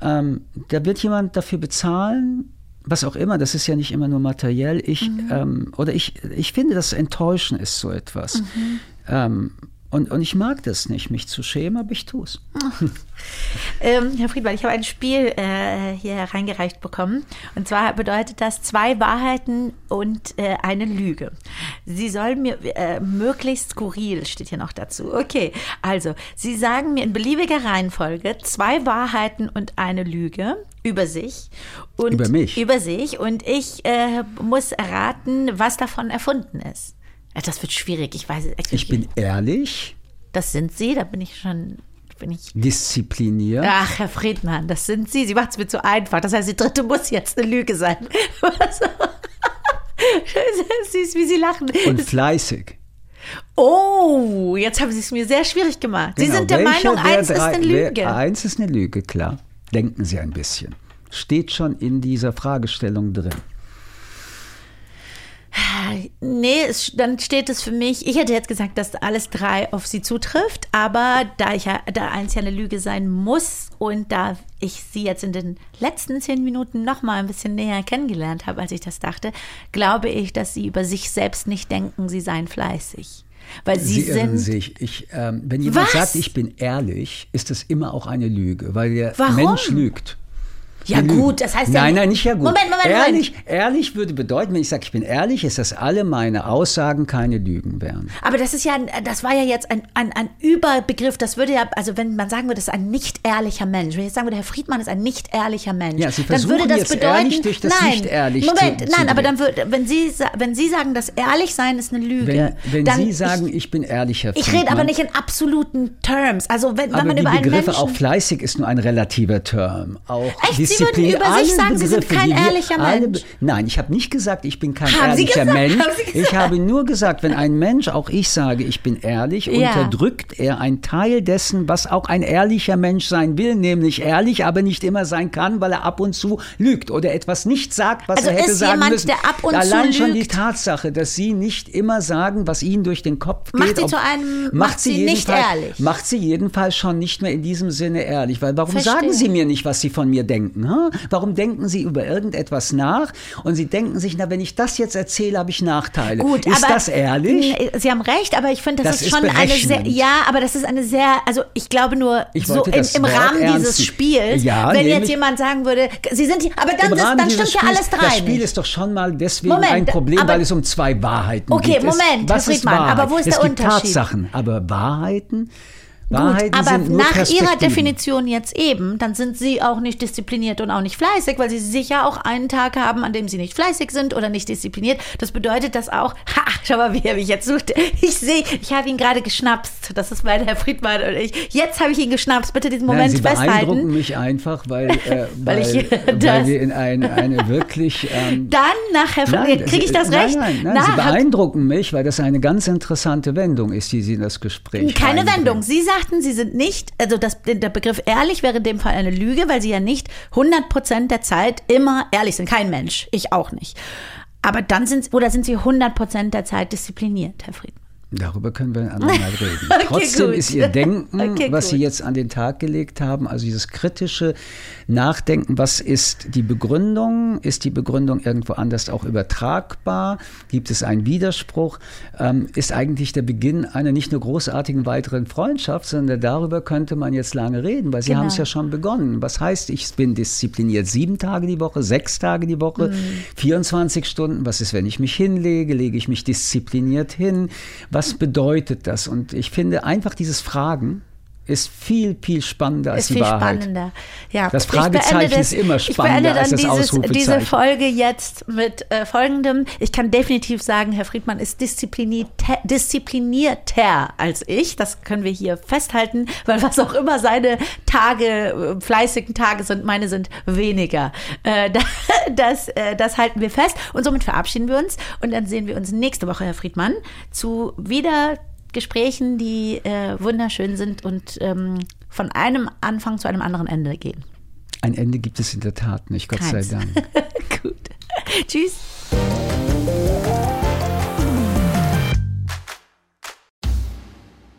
S1: ähm, da wird jemand dafür bezahlen, was auch immer, das ist ja nicht immer nur materiell. Ich,
S2: Mhm.
S1: ähm, oder ich, ich finde, das Enttäuschen ist so etwas.
S2: Mhm.
S1: Ähm, und, und ich mag das nicht, mich zu schämen, aber ich tue es.
S2: Ähm, Herr Friedmann, ich habe ein Spiel äh, hier reingereicht bekommen. Und zwar bedeutet das zwei Wahrheiten und äh, eine Lüge. Sie sollen mir äh, möglichst skurril, steht hier noch dazu. Okay, also Sie sagen mir in beliebiger Reihenfolge zwei Wahrheiten und eine Lüge über sich. Und
S1: Über mich?
S2: Über sich. Und ich äh, muss erraten, was davon erfunden ist. Das wird schwierig. Ich weiß es.
S1: Ich bin ehrlich.
S2: Das sind Sie, da bin ich schon bin ich.
S1: Diszipliniert.
S2: Ach, Herr Friedmann, das sind Sie. Sie macht es mir zu einfach. Das heißt, die dritte muss jetzt eine Lüge sein. Süß, wie Sie lachen.
S1: Und fleißig.
S2: Oh, jetzt haben Sie es mir sehr schwierig gemacht. Sie
S1: Genau.
S2: sind der
S1: Welche
S2: Meinung,
S1: der
S2: eins ist
S1: drei-
S2: eine
S1: wer-
S2: Lüge.
S1: Eins ist eine Lüge, klar. Denken Sie ein bisschen. Steht schon in dieser Fragestellung drin.
S2: Nee, es, dann steht es für mich, ich hätte jetzt gesagt, dass alles drei auf sie zutrifft, aber da ich ja, da eins ja eine Lüge sein muss und da ich sie jetzt in den letzten zehn Minuten noch mal ein bisschen näher kennengelernt habe, als ich das dachte, glaube ich, dass sie über sich selbst nicht denken, sie seien fleißig. Weil sie,
S1: Sie irren
S2: sind.
S1: sich. Ich, ähm, wenn jemand
S2: Was?
S1: sagt, ich bin ehrlich, ist das immer auch eine Lüge, weil der
S2: Warum?
S1: Mensch lügt.
S2: Ja, gut, das heißt ja.
S1: Nein, nein, nicht ja gut.
S2: Moment, Moment,
S1: ehrlich,
S2: Moment.
S1: ehrlich würde bedeuten, wenn ich sage, ich bin ehrlich, ist, dass alle meine Aussagen keine Lügen wären.
S2: Aber das ist ja, das war ja jetzt ein, ein, ein Überbegriff. Das würde ja, also wenn man sagen würde, das ist ein nicht ehrlicher Mensch, wenn ich jetzt sagen würde, Herr Friedmann ist ein nicht ehrlicher Mensch,
S1: Ja, Sie
S2: dann würde das
S1: jetzt
S2: bedeuten,
S1: ehrlich durch das
S2: nein,
S1: nicht ehrlich
S2: Moment,
S1: zu-
S2: nein,
S1: zu
S2: aber dann würde, wenn Sie, wenn Sie sagen, dass ehrlich sein ist eine Lüge,
S1: Wenn, wenn
S2: dann
S1: Sie sagen,
S2: ich,
S1: ich, bin ehrlich, Herr
S2: ich
S1: Friedmann,
S2: rede aber nicht in absoluten Terms. Also wenn, wenn man
S1: die
S2: über einen
S1: Begriffe,
S2: Menschen
S1: auch fleißig ist nur ein relativer Term. Auch
S2: Echt? Sie würden
S1: Disziplin,
S2: über sich sagen, Sie sind
S1: Begriffe,
S2: kein
S1: die
S2: ehrlicher
S1: alle
S2: Mensch.
S1: Nein, ich habe nicht gesagt, ich bin kein
S2: Haben
S1: ehrlicher? Mensch.
S2: Haben?
S1: Ich habe nur gesagt, wenn ein Mensch, auch ich sage, ich bin ehrlich,
S2: Ja.
S1: unterdrückt er einen Teil dessen, was auch ein ehrlicher Mensch sein will, nämlich ehrlich, aber nicht immer sein kann, weil er ab und zu lügt oder etwas nicht sagt, was
S2: Also
S1: er hätte
S2: ist
S1: sagen
S2: jemand,
S1: müssen.
S2: der ab und zu
S1: Allein schon die
S2: lügt?
S1: Tatsache, dass Sie nicht immer sagen, was Ihnen durch den Kopf geht.
S2: Macht Sie
S1: ob-
S2: zu einem- macht Sie nicht
S1: jedenfalls-
S2: ehrlich.
S1: Macht sie jedenfalls schon nicht mehr in diesem Sinne ehrlich. Weil warum
S2: Verstehe.
S1: sagen Sie mir nicht, was Sie von mir denken? Hm? Warum denken Sie über irgendetwas nach und Sie denken sich, na, wenn ich das jetzt erzähle, habe ich Nachteile.
S2: Gut,
S1: ist
S2: aber
S1: das ehrlich?
S2: Sie haben recht, aber ich finde, das,
S1: Das
S2: ist
S1: ist
S2: schon eine sehr, ja, aber das ist eine sehr, also ich glaube nur
S1: Ich
S2: so im, im Rahmen
S1: ernst
S2: dieses. Spiels,
S1: Ja,
S2: wenn jetzt jemand sagen würde, Sie sind, hier- aber dann, ist, dann stimmt ja alles
S1: Spiels-
S2: drei
S1: Das Spiel ist doch schon mal deswegen
S2: Moment,
S1: ein Problem,
S2: aber-
S1: weil es um zwei Wahrheiten
S2: Okay,
S1: geht. Es-
S2: Moment,
S1: was
S2: Herr
S1: ist
S2: Friedmann,
S1: Wahrheit?
S2: aber wo ist
S1: es
S2: der
S1: gibt
S2: Unterschied?
S1: Tatsachen, aber Wahrheiten,
S2: Gut,
S1: Wahrheiten
S2: aber
S1: sind nur
S2: nach Ihrer. Definition jetzt eben, dann sind Sie auch nicht diszipliniert und auch nicht fleißig, weil Sie sicher auch einen Tag haben, an dem Sie nicht fleißig sind oder nicht diszipliniert. Das bedeutet das auch, ha, schau mal, wie er mich jetzt sucht. Ich sehe, ich habe ihn gerade geschnapst. Das ist mein Herr Friedmann und ich. Jetzt habe ich ihn geschnapst. Bitte diesen
S1: Nein,
S2: Moment
S1: Sie beeindrucken
S2: festhalten.
S1: mich einfach, weil, äh,
S2: Weil
S1: weil,
S2: ich-
S1: weil, wir in eine, eine wirklich ähm,
S2: Dann nach Herr Friedmann,
S1: Nein,
S2: kriege ich das
S1: nein,
S2: recht?
S1: Nein, nein,
S2: Na,
S1: Sie beeindrucken mich, weil das eine ganz interessante Wendung ist, die Sie in das Gespräch
S2: Keine. Wendung. Sie sagten, Sie sind nicht, also das, der Begriff ehrlich wäre in dem Fall eine Lüge, weil Sie ja nicht 100 Prozent der Zeit immer ehrlich sind. Kein Mensch. Ich auch nicht. Aber dann sind, oder sind Sie 100 Prozent der Zeit diszipliniert, Herr Friedmann?
S1: Darüber können wir ein andermal reden.
S2: Okay,
S1: Trotzdem
S2: gut.
S1: ist Ihr Denken,
S2: Okay,
S1: was Sie
S2: gut.
S1: jetzt an den Tag gelegt haben, also dieses kritische Nachdenken, was ist die Begründung? Ist die Begründung irgendwo anders auch übertragbar? Gibt es einen Widerspruch? Ähm, ist eigentlich der Beginn einer nicht nur großartigen weiteren Freundschaft, sondern darüber könnte man jetzt lange reden, weil Sie
S2: Genau.
S1: haben es ja schon begonnen. Was heißt, ich bin diszipliniert? Sieben Tage die Woche, sechs Tage die Woche,
S2: Mhm.
S1: 24 Stunden? Was ist, wenn ich mich hinlege? Lege ich mich diszipliniert hin? Was bedeutet das? Und ich finde einfach dieses Fragen ist viel, viel spannender als
S2: ist
S1: die
S2: viel
S1: Wahrheit.
S2: spannender. Ja,
S1: Das Fragezeichen ist immer
S2: Ich
S1: spannender
S2: beende dann
S1: als das
S2: dieses,
S1: Ausrufezeichen.
S2: diese Folge jetzt mit äh, folgendem. Ich kann definitiv sagen, Herr Friedmann ist disziplinierter, disziplinierter als ich. Das können wir hier festhalten, weil was auch immer seine Tage, äh, fleißigen Tage sind, meine sind weniger. Äh, da- das, äh, das halten wir fest. Und somit verabschieden wir uns. Und dann sehen wir uns nächste Woche, Herr Friedmann, zu wieder Gesprächen, die äh, wunderschön sind und ähm, von einem Anfang zu einem anderen Ende gehen.
S1: Ein Ende gibt es in der Tat nicht, Gott
S2: Keins.
S1: sei Dank.
S2: Gut. Tschüss.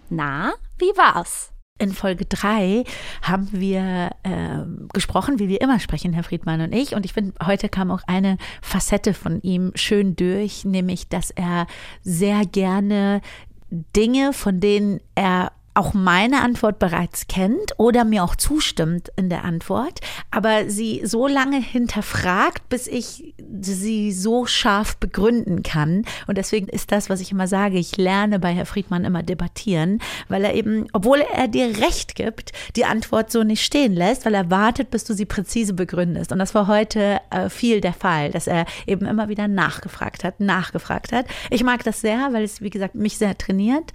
S3: Na, wie war's?
S2: In Folge 3 haben wir ähm, gesprochen, wie wir immer sprechen, Herr Friedmann und ich. Und ich finde, heute kam auch eine Facette von ihm schön durch, nämlich, dass er sehr gerne Dinge, von denen er auch meine Antwort bereits kennt oder mir auch zustimmt in der Antwort, aber sie so lange hinterfragt, bis ich sie so scharf begründen kann. Und deswegen ist das, was ich immer sage, ich lerne bei Herr Friedmann immer debattieren, weil er eben, obwohl er dir recht gibt, die Antwort so nicht stehen lässt, weil er wartet, bis du sie präzise begründest. Und das war heute äh, viel der Fall, dass er eben immer wieder nachgefragt hat, nachgefragt hat. Ich mag das sehr, weil es, wie gesagt, mich sehr trainiert.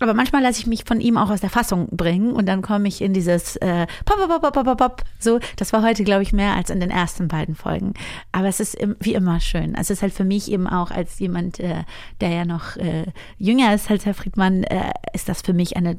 S4: Aber manchmal lasse ich mich von ihm auch aus der Fassung bringen und dann komme ich in dieses äh, pop, pop, pop, pop, pop, pop. So, das war heute, glaube ich, mehr als in den ersten beiden Folgen. Aber es ist wie immer schön. Also es ist halt für mich eben auch als jemand, äh, der ja noch äh, jünger ist als Herr Friedmann, äh, ist das für mich eine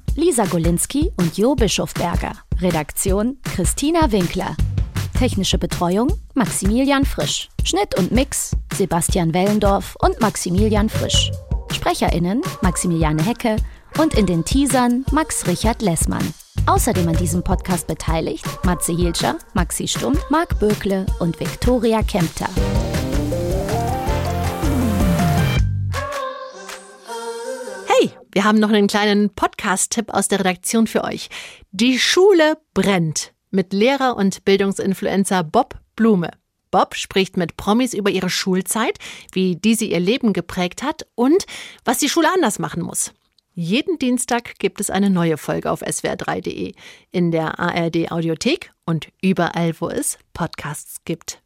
S2: Lisa Golinski und Jo Bischofberger. Redaktion Christina Winkler. Technische Betreuung Maximilian Frisch. Schnitt und Mix Sebastian Wellendorf und Maximilian Frisch. SprecherInnen Maximiliane Hecke und in den Teasern Max Richard Lessmann. Außerdem an diesem Podcast beteiligt Matze Hielscher, Maxi Stumm, Marc Bökle und Viktoria Kempter.
S5: Wir haben noch einen kleinen Podcast-Tipp aus der Redaktion für euch. Die Schule brennt mit Lehrer und Bildungsinfluencer Bob Blume. Bob spricht mit Promis über ihre Schulzeit, wie diese ihr Leben geprägt hat und was die Schule anders machen muss. Jeden Dienstag gibt es eine neue Folge auf swr3.de, in der ARD Audiothek und überall, wo es Podcasts gibt.